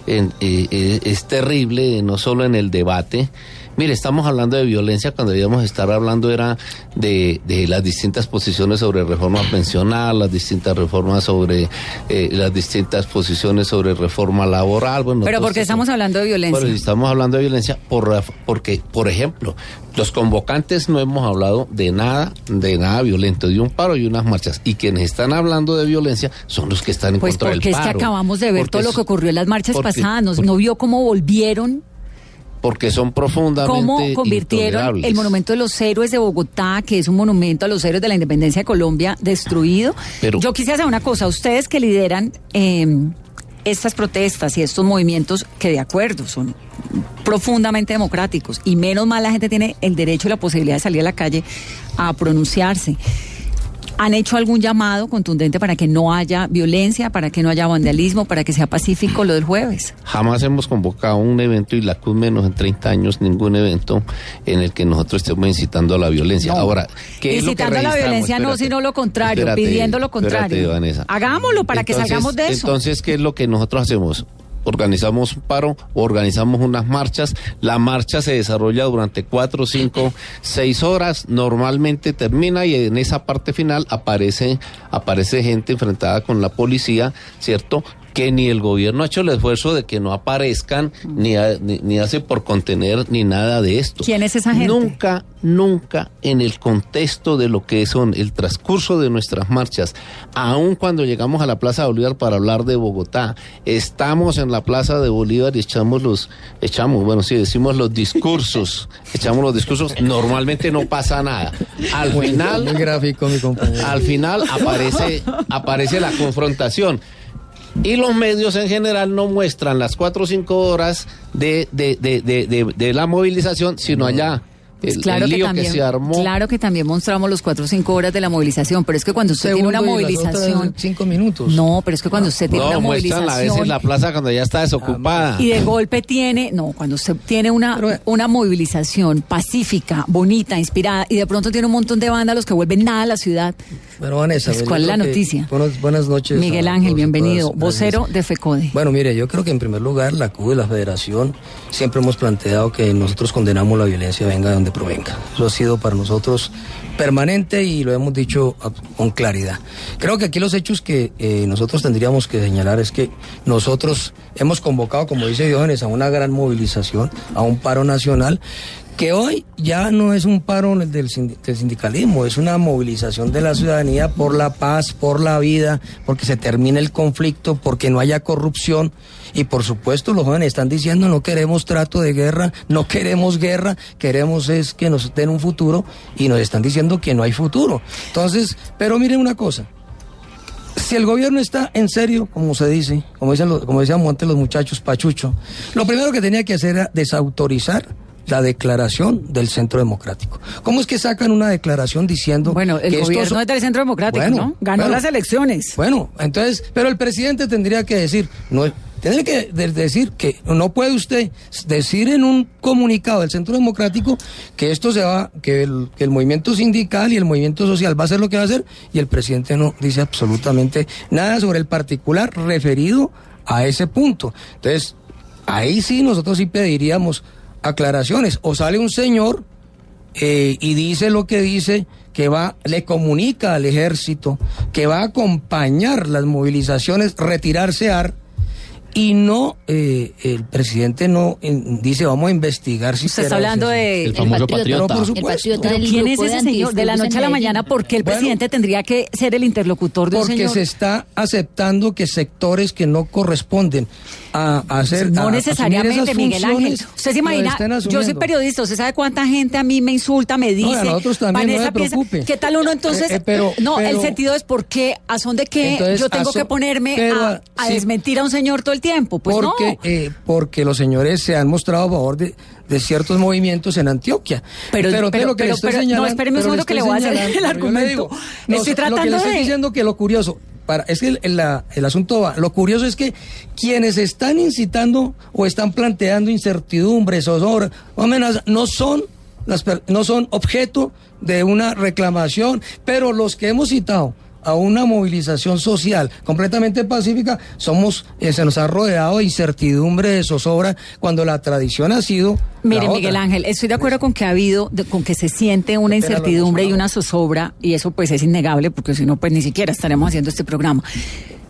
en- eh, eh, es terrible, no solo en el debate. Mire, estamos hablando de violencia cuando debíamos estar hablando era de, de las distintas posiciones sobre reforma pensional, las distintas reformas sobre eh, las distintas posiciones sobre reforma laboral. Bueno, pero porque estamos hablando de violencia. estamos hablando de violencia por, porque, por ejemplo, los convocantes no hemos hablado de nada, de nada violento, de un paro y unas marchas. Y quienes están hablando de violencia son los que están en Pues contra del porque paro. es que acabamos de ver Porque todo lo que ocurrió en las marchas porque- pasadas, ¿no, ¿no vio cómo volvieron, Porque son profundamente cómo convirtieron el monumento de los héroes de Bogotá, que es un monumento a los héroes de la independencia de Colombia, destruido? Pero- Yo quisiera saber una cosa, ustedes que lideran eh, estas protestas y estos movimientos que de acuerdo son profundamente democráticos y menos mal la gente tiene el derecho y la posibilidad de salir a la calle a pronunciarse. ¿Han hecho algún llamado contundente para que no haya violencia, para que no haya vandalismo, para que sea pacífico lo del jueves? Jamás hemos convocado un evento y la CUT menos en 30 años ningún evento en el que nosotros estemos incitando a la violencia. Ahora, ¿qué es lo que Incitando a la violencia no, sino lo contrario, espérate, pidiendo lo contrario. Hagámoslo para que salgamos de eso. Entonces, ¿qué es lo que nosotros hacemos? Organizamos un paro, organizamos unas marchas. La marcha se desarrolla durante cuatro, cinco, seis horas. Normalmente termina y en esa parte final aparece, aparece gente enfrentada con la policía, ¿cierto? Que ni el gobierno ha hecho el esfuerzo de que no aparezcan, ni, ha- ni, ni hace por contener, ni nada de esto. ¿Quién es esa gente? Nunca, nunca en el contexto de lo que son el transcurso de nuestras marchas, aun cuando llegamos a la Plaza de Bolívar para hablar de Bogotá, estamos en la Plaza de Bolívar y echamos los, echamos, bueno, sí, decimos los discursos, echamos los discursos, normalmente no pasa nada. Al final, muy gráfico, mi compañero. al final aparece, aparece la confrontación. Y los medios en general no muestran las cuatro o cinco horas de, de, de, de, de- de la movilización, sino allá el, Claro el que, también, que se armó. claro que también mostramos los cuatro o cinco horas de la movilización, pero es que cuando usted tiene una movilización... cinco minutos. No, pero es que cuando usted tiene No, una muestran a veces movilización... la plaza cuando ya está desocupada. Y de golpe tiene, no, cuando usted tiene una, una movilización pacífica, bonita, inspirada, y de pronto tiene un montón de vándalos que vuelven nada a la ciudad. Bueno, Vanessa, Pues, ¿cuál es la noticia? Buenas, buenas noches. Miguel a Ángel, bienvenido, todas. vocero Gracias. de FECODE. Bueno, mire, yo creo que en primer lugar la CUD y la Federación siempre hemos planteado que nosotros condenamos la violencia venga de provenga. Eso ha sido para nosotros permanente y lo hemos dicho con claridad. Creo que aquí los hechos que eh, nosotros tendríamos que señalar es que nosotros hemos convocado, como dice Diógenes, a una gran movilización, a un paro nacional que hoy ya no es un paro del, sindi- del sindicalismo, es una movilización de la ciudadanía por la paz, por la vida, porque se termine el conflicto, porque no haya corrupción. Y por supuesto los jóvenes están diciendo no queremos trato de guerra, no queremos guerra, queremos es que nos den un futuro y nos están diciendo que no hay futuro. Entonces, pero miren una cosa, si el gobierno está en serio, como se dice, como, dicen los- como decían antes los muchachos, Pachucho, lo primero que tenía que hacer era desautorizar la declaración del Centro Democrático. ¿Cómo es que sacan una declaración diciendo Bueno, el que estos gobierno son- es del Centro Democrático, Bueno, ¿no? Ganó bueno. las elecciones. Bueno, entonces, pero el presidente tendría que decir, no, tendría que de- decir que no puede usted decir en un comunicado del Centro Democrático que esto se va, que el, que el movimiento sindical y el movimiento social va a hacer lo que va a hacer y el presidente no dice absolutamente nada sobre el particular referido a ese punto. Entonces, ahí sí nosotros sí pediríamos aclaraciones. O sale un señor eh, y dice lo que dice, que va, le comunica al ejército, que va a acompañar las movilizaciones, retirarse AR, y no, eh, el presidente no eh, dice vamos a investigar si Usted está hablando de... Pero por supuesto. Pero ¿Quién es ese señor? De la noche a la mañana, ¿por qué el Bueno, presidente tendría que ser el interlocutor de un Porque señor? se está aceptando que sectores que no corresponden a, a hacer. a No necesariamente, esas Miguel Ángel. Usted se imagina, yo soy periodista, ¿usted sabe cuánta gente a mí me insulta, me dice? a nosotros también, no Vanessa se piensa- preocupe. ¿Qué tal uno entonces? Eh, eh, pero- no, el sentido es por qué, a son de qué Entonces, yo tengo a so- que ponerme pero, a, a sí. desmentir a un señor todo el tiempo. Pues porque, no. eh, porque los señores se han mostrado a favor de, de ciertos movimientos en Antioquia. Pero- entonces pero- lo que pero- estoy pero- no, espéreme un pero segundo que le voy a hacer el pero argumento. digo, no, estoy lo que tratando le estoy de- diciendo que lo curioso, para, es que el, el- asunto va, lo curioso es que quienes están incitando o están planteando incertidumbres o amenazas no son las no son objeto de una reclamación, pero los que hemos citado a una movilización social completamente pacífica, somos, eh, se nos ha rodeado de incertidumbre, de zozobra, cuando la tradición ha sido. Mire. Miguel Ángel, estoy de acuerdo con que ha habido, de- con que se siente una incertidumbre y una zozobra, y eso pues es innegable, porque si no, pues ni siquiera estaremos haciendo este programa.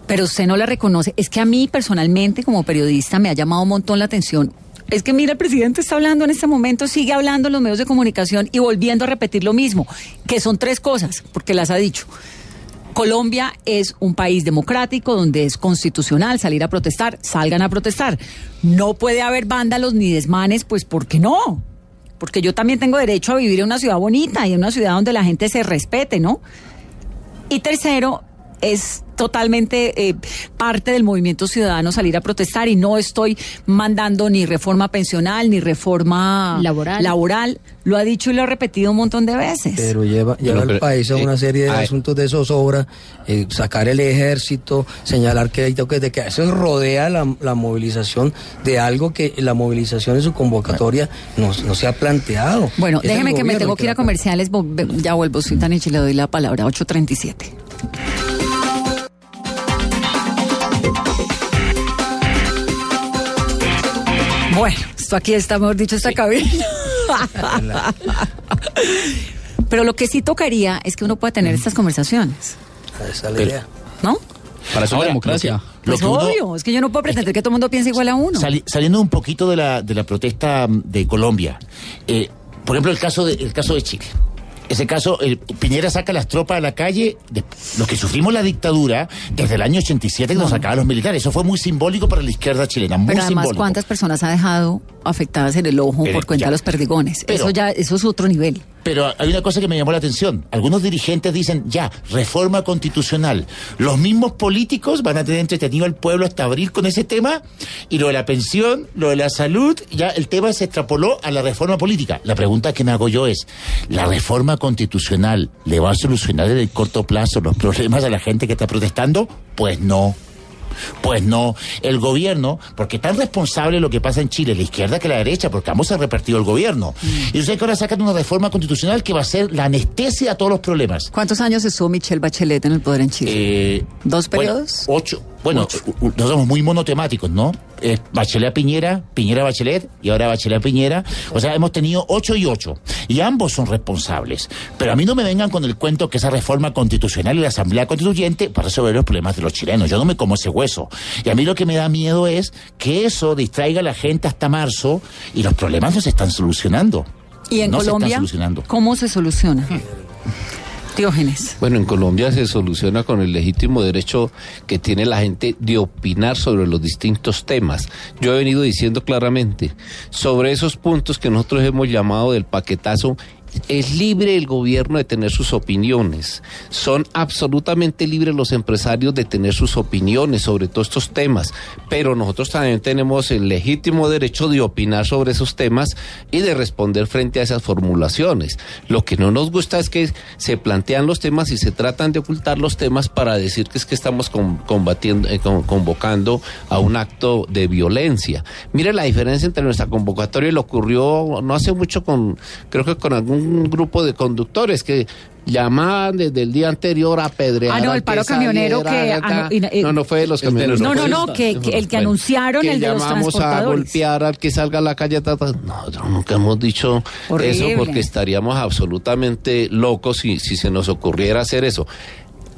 Pero usted no la reconoce. Es que a mí personalmente, como periodista, me ha llamado un montón la atención. Es que mira, el presidente está hablando en este momento, sigue hablando en los medios de comunicación y volviendo a repetir lo mismo, que son tres cosas, porque las ha dicho. Colombia es un país democrático donde es constitucional salir a protestar, salgan a protestar. No puede haber vándalos ni desmanes, pues ¿por qué no? Porque yo también tengo derecho a vivir en una ciudad bonita y en una ciudad donde la gente se respete, ¿no? Y tercero, es totalmente eh, parte del movimiento ciudadano salir a protestar y no estoy mandando ni reforma pensional ni reforma Laboral. laboral. Lo ha dicho y lo ha repetido un montón de veces. Pero lleva, lleva Pero, al pero, país a eh, una serie de ay. asuntos de zozobra, eh, sacar el ejército, señalar que hay toques de que eso rodea la, la movilización de algo que la movilización en su convocatoria no, no se ha planteado. Bueno, Es el déjeme que me tengo el que ir a comerciales. Ya vuelvo, soy tan y le doy la palabra. 837. Bueno, esto aquí está, mejor dicho, esta cabina. Pero lo que sí tocaría es que uno pueda tener estas conversaciones, Esa es la idea. ¿no? Para eso la democracia. lo Pues que uno- obvio, es que yo no puedo pretender que todo el mundo piense igual a uno. Sali- saliendo un poquito de la, de la protesta mm, de Colombia, eh, por ejemplo, el caso de, el caso de Chile. Ese caso, el, Piñera saca las tropas a la calle, de, los que sufrimos la dictadura desde el año 87 que nos sacaban los militares. Eso fue muy simbólico para la izquierda chilena, muy Pero además, simbólico. ¿cuántas personas ha dejado afectadas en el ojo Pero por cuenta ya- de los perdigones? pero- eso ya, eso es otro nivel. Pero hay una cosa que me llamó la atención. Algunos dirigentes dicen, ya, reforma constitucional. Los mismos políticos van a tener entretenido al pueblo hasta abril con ese tema y lo de la pensión, lo de la salud, ya el tema se extrapoló a la reforma política. La pregunta que me hago yo es, ¿la reforma constitucional le va a solucionar en el corto plazo los problemas a la gente que está protestando? Pues no. Pues no, el gobierno, porque tan responsable lo que pasa en Chile, la izquierda que la derecha, porque ambos se ha repartido el gobierno. Y ustedes que ahora sacan una reforma constitucional que va a ser la anestesia a todos los problemas. ¿Cuántos años estuvo Michelle Bachelet en el poder en Chile? Eh, ¿Dos bueno, periodos? ocho. Bueno, u- nosotros somos muy monotemáticos, ¿no? Eh, Bachelet a Piñera, Piñera a Bachelet y ahora Bachelet a Piñera. O sea, hemos tenido ocho y ocho. Y ambos son responsables. Pero a mí no me vengan con el cuento que esa reforma constitucional y la Asamblea Constituyente para resolver los problemas de los chilenos. Yo no me como ese hueso. Y a mí lo que me da miedo es que eso distraiga a la gente hasta marzo y los problemas no se están solucionando. ¿Y en no se Colombia? están solucionando. ¿Cómo se soluciona? Diógenes. Bueno, en Colombia se soluciona con el legítimo derecho que tiene la gente de opinar sobre los distintos temas. Yo he venido diciendo claramente sobre esos puntos que nosotros hemos llamado del paquetazo. Es libre el gobierno de tener sus opiniones. Son absolutamente libres los empresarios de tener sus opiniones sobre todos estos temas. Pero nosotros también tenemos el legítimo derecho de opinar sobre esos temas y de responder frente a esas formulaciones. Lo que no nos gusta es que se plantean los temas y se tratan de ocultar los temas para decir que es que estamos combatiendo, eh, con- convocando a un acto de violencia. Mire la diferencia entre nuestra convocatoria y lo ocurrió no hace mucho con, creo que con algún grupo de conductores que llamaban desde el día anterior a pedrear. Ah, no, el paro que camionero que acá. no, no fue de los camioneros. No, no, no, que, que el que anunciaron, que el de los llamamos a golpear al que salga a la calle. ta, ta. Nosotros nunca hemos dicho Horrible. eso porque estaríamos absolutamente locos si, si se nos ocurriera hacer eso.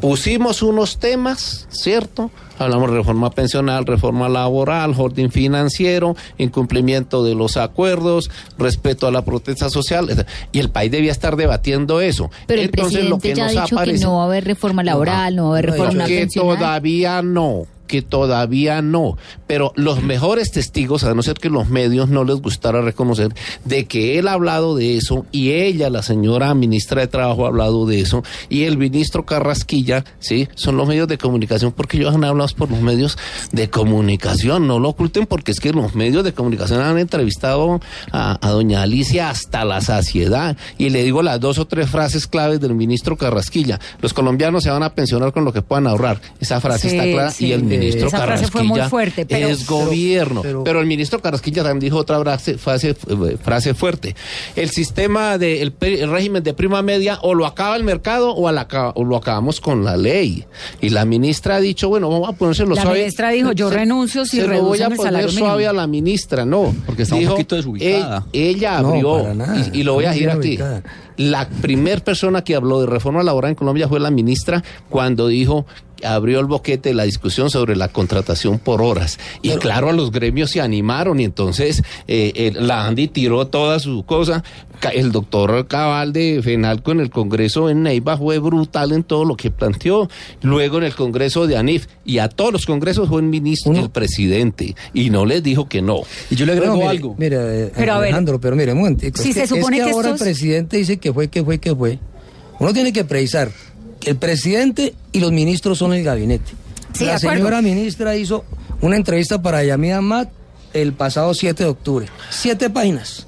Pusimos unos temas, ¿cierto? Hablamos de reforma pensional, reforma laboral, holding financiero, incumplimiento de los acuerdos, respeto a la protesta social, y el país debía estar debatiendo eso. Pero el Entonces, lo presidente que ya ha nos dicho aparece- que no va a haber reforma laboral, no, va a haber reforma que pensional. todavía no, que todavía no. Pero los mejores testigos, a no ser que los medios no les gustara reconocer, de que él ha hablado de eso y ella, la señora ministra de Trabajo, ha hablado de eso y el ministro Carrasquilla, sí, son los medios de comunicación porque ellos han hablado por los medios de comunicación. No lo oculten porque es que los medios de comunicación han entrevistado a, a doña Alicia hasta la saciedad. Y le digo las dos o tres frases claves del ministro Carrasquilla. Los colombianos se van a pensionar con lo que puedan ahorrar. Esa frase Sí, está clara. sí. Y el ministro Esa frase fue muy fuerte, pero- es gobierno. pero- Pero, el ministro Carrasquilla también dijo otra frase, frase, eh, frase fuerte. El sistema de el, régimen de prima media o lo acaba el mercado o, a la acaba- o lo acabamos con la ley. Y la ministra ha dicho, bueno, vamos a ponérselo La suave. ministra dijo, yo Se- renuncio si se lo voy a poner suave mínimo. a la ministra, no. Porque está un poquito desubicada. Ella abrió, y, y lo voy a decir aquí. La primer persona que habló de reforma laboral en Colombia fue la ministra cuando dijo abrió el boquete de la discusión sobre la contratación por horas. Y claro, a los gremios se animaron y entonces eh, eh, la Andy tiró toda su cosa. El doctor Cabal de Fenalco en el Congreso en Neiva fue brutal en todo lo que planteó. Luego en el Congreso de ANIF y a todos los congresos fue el ministro, el presidente, y no les dijo que no. Y yo le agrego No, mire, algo. Mira, eh, Pero a ver. Alejandro, pero mire, un momentico. Si es se que, supone es que, que ahora estos- el presidente dice que fue, que fue, que fue. Uno tiene que precisar que el presidente y los ministros son el gabinete. Sí, La señora ministra hizo una entrevista para Yamida Mat el pasado 7 de octubre. Siete páginas.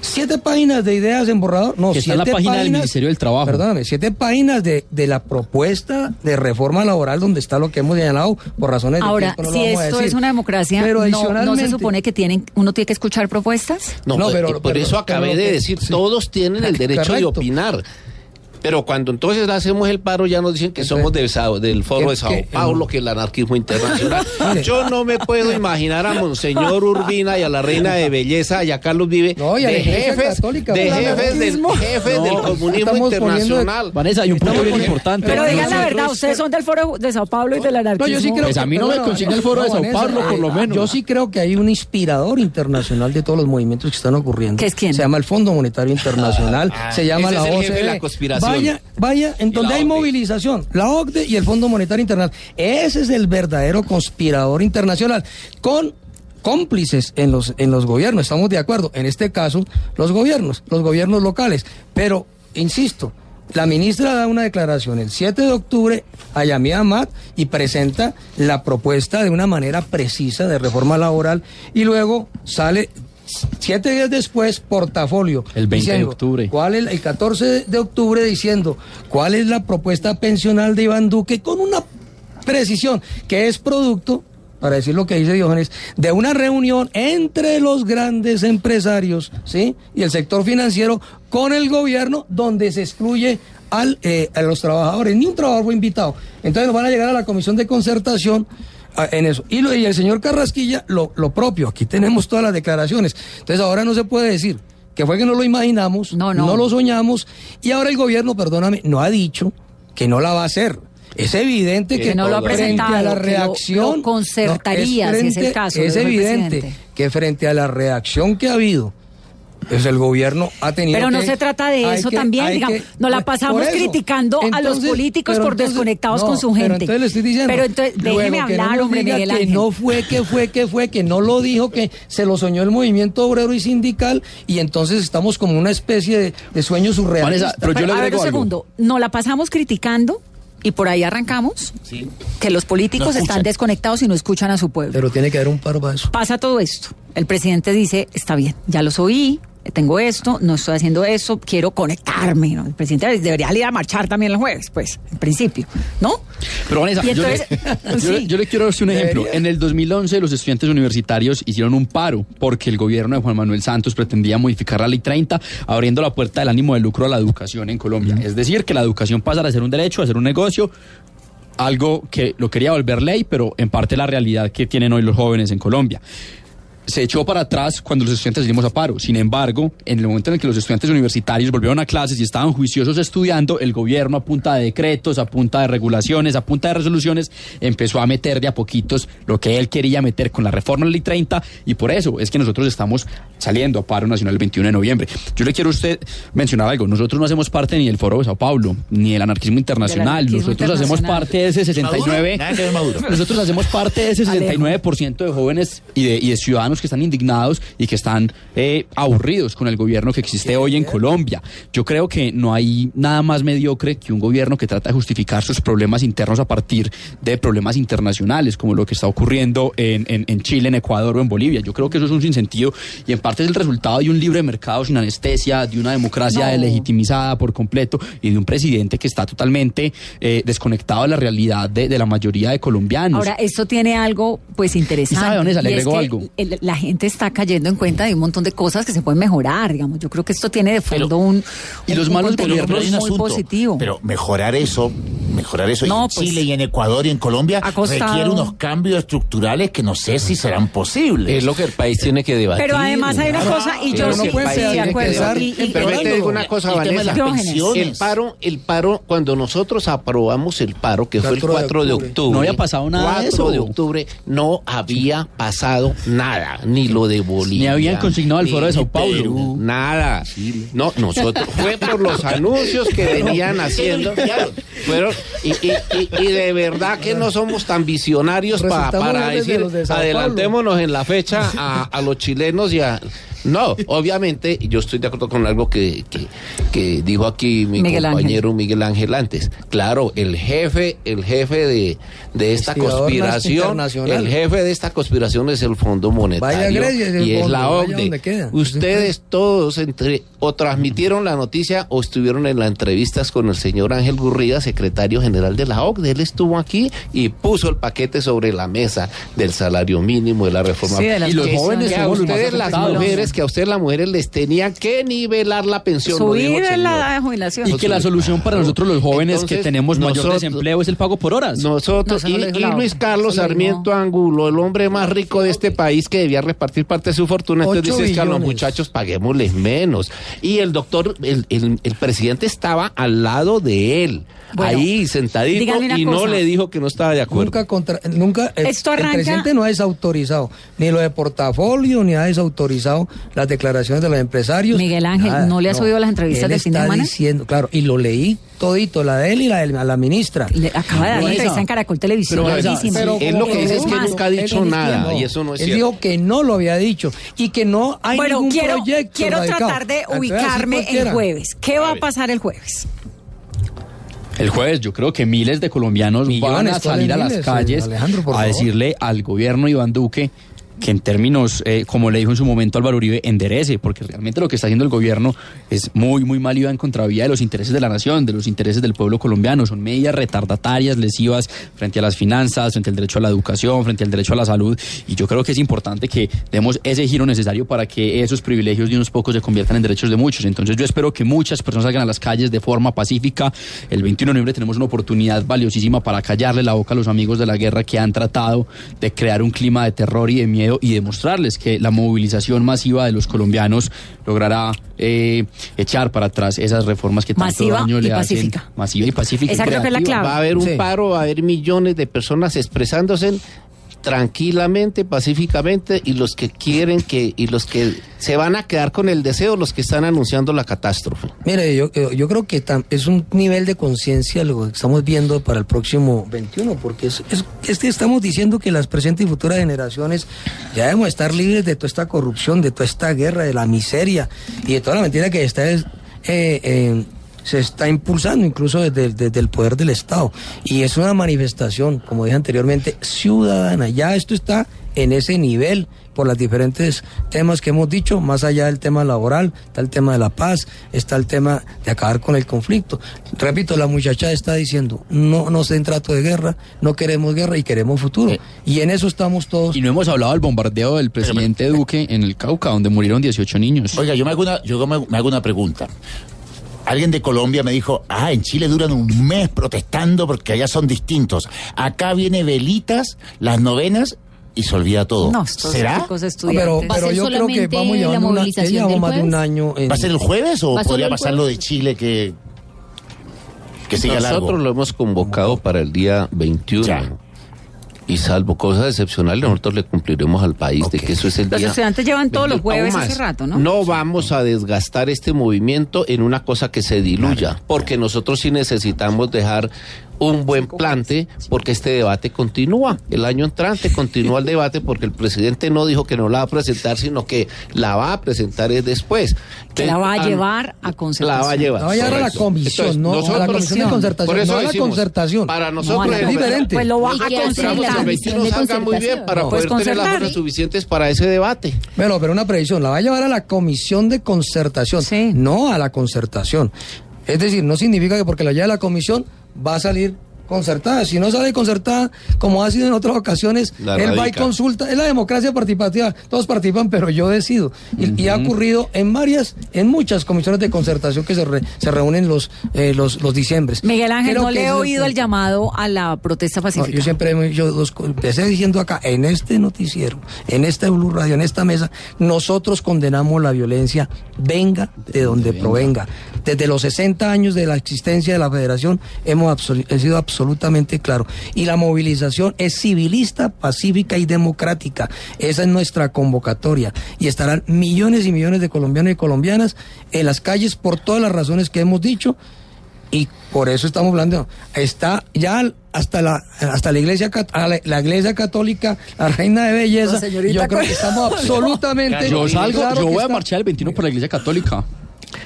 Siete páginas de ideas en borrador. No, Que está en la siete página del páginas- Ministerio del Trabajo. Perdóname, siete páginas de, de la propuesta de reforma laboral donde está lo que hemos señalado por razones de Ahora, no si esto es una democracia, Pero no, no se supone que tienen, uno tiene que escuchar propuestas. No, No, pues, pero- y por pero- eso acabé pero- de decir, sí. todos tienen el derecho de opinar. Pero cuando entonces hacemos el paro ya nos dicen que somos de Sao- del foro de Sao que- Paulo, que el anarquismo internacional. Yo no me puedo imaginar a Monseñor Urbina y a la reina de belleza y a Carlos Vive No, y a de jefes, Católica, de el jefes del, jefes del No, comunismo estamos poniendo- internacional. Vanessa, hay un punto bien importante. Pero digan la verdad, ustedes son del foro de Sao Paulo y del anarquismo. No, yo sí creo Pues a mí no me consigna el foro de Sao Paulo, por lo eh, menos. Yo sí creo que hay un inspirador internacional de todos los movimientos que están ocurriendo. ¿Qué es quién? Se llama el Fondo Monetario Internacional, se llama la es OCDE. de la conspiración. Vaya, vaya, en donde hay movilización, la OCDE y el Fondo Monetario Internacional. Ese es el verdadero conspirador internacional. Con cómplices en los, en los gobiernos, estamos de acuerdo, en este caso los gobiernos, los gobiernos locales, pero, insisto, la ministra da una declaración el 7 de octubre a Yamí Amat y presenta la propuesta de una manera precisa de reforma laboral y luego sale siete días después portafolio. El 20 de octubre. ¿Cuál es, el 14 de octubre diciendo cuál es la propuesta pensional de Iván Duque con una precisión que es producto para decir lo que dice Diógenes, de una reunión entre los grandes empresarios ¿sí? y el sector financiero con el gobierno donde se excluye al, eh, a los trabajadores. Ni un trabajador fue invitado. Entonces nos van a llegar a la comisión de concertación en eso. Y, lo- y el señor Carrasquilla, lo, lo propio. Aquí tenemos todas las declaraciones. Entonces ahora no se puede decir que fue que no lo imaginamos, no, no. lo soñamos, y ahora el gobierno, perdóname, no ha dicho que no la va a hacer. Es evidente que, Que no lo ha frente presentado, a la que lo- reacción lo concertaría, si es el caso, Es evidente que frente a la reacción que ha habido, pues el gobierno ha tenido Pero no que- se trata de eso que- también, digamos, que- nos la por pasamos eso. criticando a los Entonces, políticos pero por entonces- desconectados no, con su pero gente. entonces le estoy diciendo. Pero entonces, luego déjeme que no hablar, hombre, Miguel que Ángel. no fue, que fue, que fue, que no lo dijo, que se lo soñó el movimiento obrero y sindical, y entonces estamos como una especie de, de sueño surrealista. a ver un segundo, nos la pasamos criticando y por ahí arrancamos que los políticos No están desconectados y no escuchan a su pueblo. Pero tiene que haber un paro para eso. Pasa todo esto. El presidente dice, está bien, ya los oí, tengo esto, no estoy haciendo eso, quiero conectarme. ¿no? El presidente debería ir a marchar también el jueves, pues, en principio, ¿no? Pero Vanessa, Y yo, le, entonces- yo le- sí. yo le quiero dar un ejemplo. Debería. En el 2011 los estudiantes universitarios hicieron un paro porque el gobierno de Juan Manuel Santos pretendía modificar la ley 30 abriendo la puerta del ánimo de lucro a la educación en Colombia. Es decir, que la educación pasara a ser un derecho, a ser un negocio, algo que lo quería volver ley, pero en parte la realidad que tienen hoy los jóvenes en Colombia se echó para atrás cuando los estudiantes salimos a paro. Sin embargo, en el momento en el que los estudiantes universitarios volvieron a clases y estaban juiciosos estudiando, el gobierno a punta de decretos, a punta de regulaciones, a punta de resoluciones, empezó a meter de a poquitos lo que él quería meter con la reforma de la ley 30 y por eso es que nosotros estamos saliendo a paro nacional el 21 de noviembre. Yo le quiero a usted mencionar algo. Nosotros no hacemos parte ni del Foro de Sao Paulo, ni del anarquismo internacional. anarquismo nosotros hacemos parte de ese 69. Nada que ver Maduro. Nosotros hacemos parte de ese 69% de jóvenes y de, y de ciudadanos que están indignados y que están eh, aburridos con el gobierno que existe hoy en Colombia. Yo creo que no hay nada más mediocre que un gobierno que trata de justificar sus problemas internos a partir de problemas internacionales, como lo que está ocurriendo en, en- en Chile, en Ecuador o en Bolivia. Yo creo que eso es un sinsentido y en parte es el resultado de un libre mercado sin anestesia, de una democracia No. legitimizada por completo y de un presidente que está totalmente eh, desconectado de la realidad de, de la mayoría de colombianos. Ahora, esto tiene algo pues interesante. ¿Y sabe, Vanessa? Le agrego algo. el- la gente está cayendo en cuenta de un montón de cosas que se pueden mejorar, digamos. Yo creo que esto tiene de fondo un, y los un malos un muy asunto, positivo. Pero mejorar eso, mejorar eso No, en pues, Chile y en Ecuador y en Colombia costado- requiere unos cambios estructurales que no sé si serán posibles. Es lo que el país tiene que debatir. Pero además hay una cosa, y yo Pero sí, país sí, de acuerdo. Y- y- Pero y- te digo una cosa, el tema de Vanessa. las Diógenes. pensiones. El paro, el paro, cuando nosotros aprobamos el paro, que fue el 4 de 4 de octubre. No había pasado nada de 4 eso. de octubre no había pasado nada, ni lo de Bolivia. Ni habían consignado el ni foro de Sao Paulo. Perú, nada. No, nosotros, fue por los anuncios que venían haciendo. Fueron, y, y- y- y de verdad que no somos tan visionarios pa- para decir, de adelantémonos en la fecha a, a los chilenos y a... No, obviamente yo estoy de acuerdo con algo que, que, que dijo aquí mi Miguel Ángel. compañero Miguel Ángel antes. Claro, el jefe, el jefe de, de esta conspiración, el jefe de esta conspiración es el Fondo Monetario Grecia, el y es fondo, la OCDE. Ustedes todos entre o transmitieron la noticia o estuvieron en las entrevistas con el señor Ángel Gurría, secretario general de la OCDE. Él estuvo aquí y puso el paquete sobre la mesa del salario mínimo de la reforma. Sí, de las Y los jóvenes que a ustedes las afectados. Que a ustedes las mujeres les tenían que nivelar la pensión. Subir el la señor. edad de jubilación. Y que la solución para nosotros los jóvenes que tenemos mayor nosotros- desempleo es el pago por horas. Nosotros, No, no y, Luis Carlos Sarmiento Angulo, el hombre más rico de este país que debía repartir parte de su fortuna, entonces dices que a los muchachos paguémosles menos. Y el doctor, el, el- el presidente estaba al lado de él, Bueno, ahí sentadito, y no le dijo que no estaba de acuerdo. Nunca, contra, nunca el, Esto el arranca- presidente no ha desautorizado ni lo de portafolio ni ha desautorizado las declaraciones de los empresarios. Miguel Ángel, Nada, ¿no le has oído las entrevistas Él del fin de está semana? diciendo, claro, y lo leí todito, la de él y la de la ministra. Le acaba de dar una entrevista en Caracol Televisión. Pero, él lo que dice es que más, nunca ha dicho él- nada, no, y eso no es Él cierto. dijo que no lo había dicho y que no hay bueno, ningún quiero, proyecto quiero radicado. tratar de ubicarme el jueves. ¿Qué va a pasar el jueves? El jueves yo creo que miles de colombianos van Millones, a salir a ¿cuáles las miles? calles a favor. decirle al gobierno Iván Duque que en términos, eh, como le dijo en su momento Álvaro Uribe, enderece, porque realmente lo que está haciendo el gobierno es muy, muy mal y va en contravía de los intereses de la nación, de los intereses del pueblo colombiano. Son medidas retardatarias, lesivas frente a las finanzas, frente al derecho a la educación, frente al derecho a la salud. Y yo creo que es importante que demos ese giro necesario para que esos privilegios de unos pocos se conviertan en derechos de muchos. Entonces yo espero que muchas personas salgan a las calles de forma pacífica. El 21 de noviembre tenemos una oportunidad valiosísima para callarle la boca a los amigos de la guerra que han tratado de crear un clima de terror y de miedo y demostrarles que la movilización masiva de los colombianos logrará eh, echar para atrás esas reformas que tanto Masiva daño y le pacífica. hacen. Masiva y pacífica. y Esa creo que es la clave. Va a haber un Sí. paro, va a haber millones de personas expresándose tranquilamente, pacíficamente, y los que quieren que, y los que se van a quedar con el deseo, los que están anunciando la catástrofe. Mire, yo, yo creo que es un nivel de conciencia lo que estamos viendo para el próximo 21, porque es, estamos diciendo que las presentes y futuras generaciones ya debemos estar libres de toda esta corrupción, de toda esta guerra, de la miseria y de toda la mentira que está es- eh, eh, se está impulsando incluso desde, desde el poder del Estado. Y es una manifestación, como dije anteriormente, ciudadana. Ya esto está en ese nivel por los diferentes temas que hemos dicho, más allá del tema laboral, está el tema de la paz, está el tema de acabar con el conflicto. Repito, la muchacha está diciendo, no nos den trato de guerra, no queremos guerra y queremos futuro. y en eso estamos todos. Y no hemos hablado del bombardeo del presidente Duque en el Cauca, donde murieron 18 niños. Oiga, yo me hago una, yo me, me hago una pregunta. Alguien de Colombia me dijo, ah, en Chile duran un mes protestando porque allá son distintos. Acá viene velitas, las novenas y se olvida todo. No, ¿Será? No, pero, ¿Va a pero yo creo que vamos la llevando, una, llevamos más de un año. en- ¿Va a ser el jueves o ¿Va solo podría pasar lo de Chile que, que siga Nosotros largo? lo hemos convocado para el día 21. Ya. Y salvo cosas excepcionales, nosotros le cumpliremos al país de que eso es el Los día. estudiantes llevan todos los 21. jueves hace rato, ¿no? No vamos a desgastar este movimiento en una cosa que se diluya, porque nosotros sí necesitamos dejar un buen plante, porque este debate continúa. El año entrante continúa el debate, porque el presidente no dijo que no la va a presentar, sino que la va a presentar es después. que la va a llevar a concertación. La va a llevar. La va a llevar a la comisión, Entonces, no a la comisión de concertación, Por eso no a la decimos, concertación. Para No, nosotros es diferente. Pues lo va ¿Y a qué hace Esperamos la que el comisión 21 de salga muy bien para Pues poder tener las concertar. horas suficientes para ese debate. Bueno, pero una previsión, la va a llevar a la comisión de concertación, Sí. no a la concertación. Es decir, no significa que porque la lleve a la comisión va a salir concertada. Si no sale concertada, como ha sido en otras ocasiones, La él va y consulta. Es la democracia participativa. Todos participan, pero yo decido. Y, y ha ocurrido en varias, en muchas comisiones de concertación que se, re- se reúnen los, eh, los, los diciembres. Miguel Ángel, Creo no le he oído el llamado a la protesta No, pacífica. yo siempre dos co- empecé diciendo acá, en este noticiero, en esta Blue Radio, en esta mesa, nosotros condenamos la violencia, venga de donde provenga. Desde los 60 años de la existencia de la federación hemos he sido absolutamente claro. Y la movilización es civilista, pacífica y democrática. Esa es nuestra convocatoria. Y estarán millones y millones de colombianos y colombianas en las calles por todas las razones que hemos dicho y por eso estamos hablando está ya hasta la hasta la iglesia la, la iglesia católica la reina de belleza señorita yo creo que estamos absolutamente Yo salgo, claro yo voy a marchar el 21 por la iglesia católica.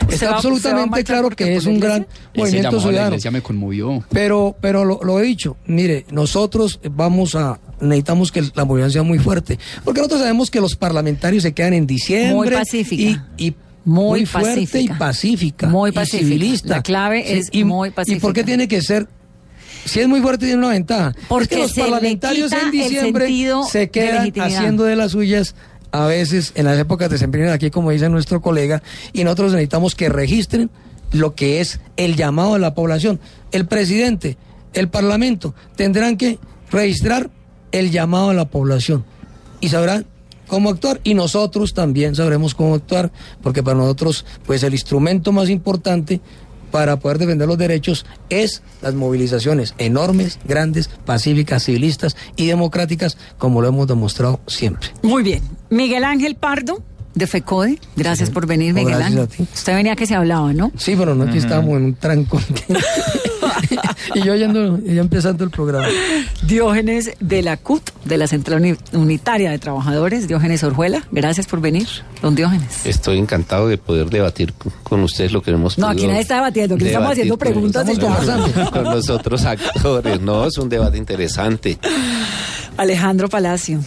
¿Se está va- absolutamente claro porque que es un iglesia? gran Ese movimiento la ciudadano iglesia me conmovió. pero pero lo, lo he dicho mire nosotros vamos a necesitamos que la movilización sea muy fuerte porque nosotros sabemos que los parlamentarios se quedan en diciembre Muy pacífica. y, y Muy muy, fuerte pacífica. y pacífica Muy y pacífica. civilista La clave es y, muy y por qué pacífica. tiene que ser si es muy fuerte tiene una ventaja Porque es que los parlamentarios en diciembre se quedan haciendo de las suyas a veces en las épocas de sembrina aquí como dice nuestro colega y nosotros necesitamos que registren lo que es el llamado de la población. El presidente el parlamento tendrán que registrar el llamado a la población y sabrán cómo actuar. Y nosotros también sabremos cómo actuar porque para nosotros pues el instrumento más importante para poder defender los derechos es las movilizaciones enormes, grandes, pacíficas, civilistas y democráticas como lo hemos demostrado siempre. Muy bien. Miguel Ángel Pardo, de FECODE. Gracias por venir, Miguel gracias Ángel. a ti. Usted venía que se hablaba, ¿no? Sí, pero no, aquí estábamos en un trancón. y yo yendo, ya empezando el programa. Diógenes de la CUT, de la Central Uni- Unitaria de Trabajadores, Diógenes Orjuela. Gracias por venir, don Diógenes. Estoy encantado de poder debatir con- con ustedes lo que hemos No, aquí nadie está debatiendo, aquí estamos haciendo con- preguntas y ya. con los otros actores. No, es un debate interesante. Alejandro Palacio.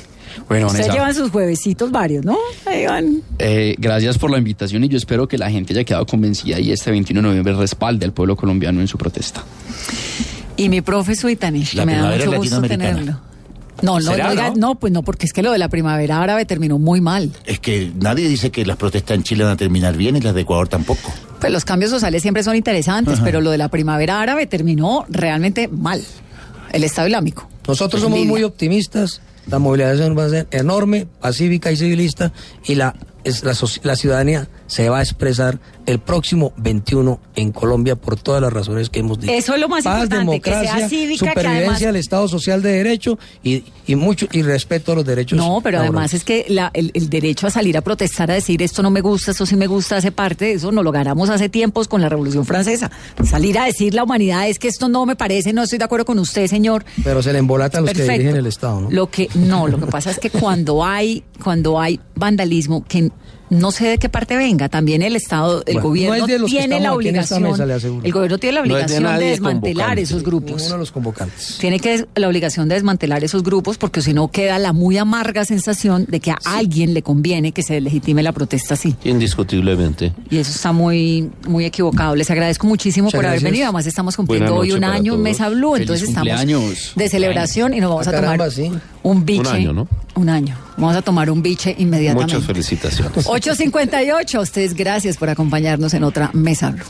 Bueno, Ustedes llevan sus juevesitos varios, ¿no? Ahí van. eh, gracias por la invitación y yo espero que la gente haya quedado convencida y este 21 de noviembre respalde al pueblo colombiano en su protesta. Y mi profe Suitanich, que La me da primavera mucho gusto tenerlo. No, no, ¿Será, no, diga- no? no, pues no, porque es que lo de la primavera árabe terminó muy mal. Es que nadie dice que las protestas en Chile van a terminar bien y las de Ecuador tampoco. Pues los cambios sociales siempre son interesantes, pero lo de la primavera árabe terminó realmente mal. El Estado Islámico. Nosotros Pues somos Libia. muy optimistas. La movilización va a ser enorme, pacífica y civilista y la, es, la, la ciudadanía se va a expresar el próximo 21 en Colombia por todas las razones que hemos dicho. Eso es lo más Paz, importante, que sea democracia, cívica, que supervivencia además- del Estado social de derecho y, y mucho y respeto a los derechos. No, pero laborales. además es que la- el, el derecho a salir a protestar, a decir esto no me gusta, esto sí me gusta, hace parte de eso, no lo ganamos hace tiempos con la Revolución Francesa. Salir a decir la humanidad es que esto no me parece, no estoy de acuerdo con usted, señor. Pero se le embolatan los que dirigen el Estado, ¿no? Lo que no, lo que pasa es que cuando hay cuando hay vandalismo que no sé de qué parte venga, también el Estado, el Bueno, no gobierno es de los que tiene la obligación, mesa, el gobierno tiene la No de obligación de, desmantelar esos grupos. Ninguno de los convocantes. Tiene que la obligación de desmantelar esos grupos porque si no queda la muy amarga sensación de que a alguien le conviene que se legitime la protesta así. Indiscutiblemente. Y eso está muy muy equivocado. Les agradezco muchísimo Muchas por haber venido. Además estamos cumpliendo hoy un año en. Mesa Blue, Feliz entonces estamos de celebración y nos vamos Ah, a tomar caramba, sí. Un biche. Un año, ¿no? Un año. Vamos a tomar un biche inmediatamente. Muchas felicitaciones. 8.58. A ustedes gracias por acompañarnos en otra Mesa Blue.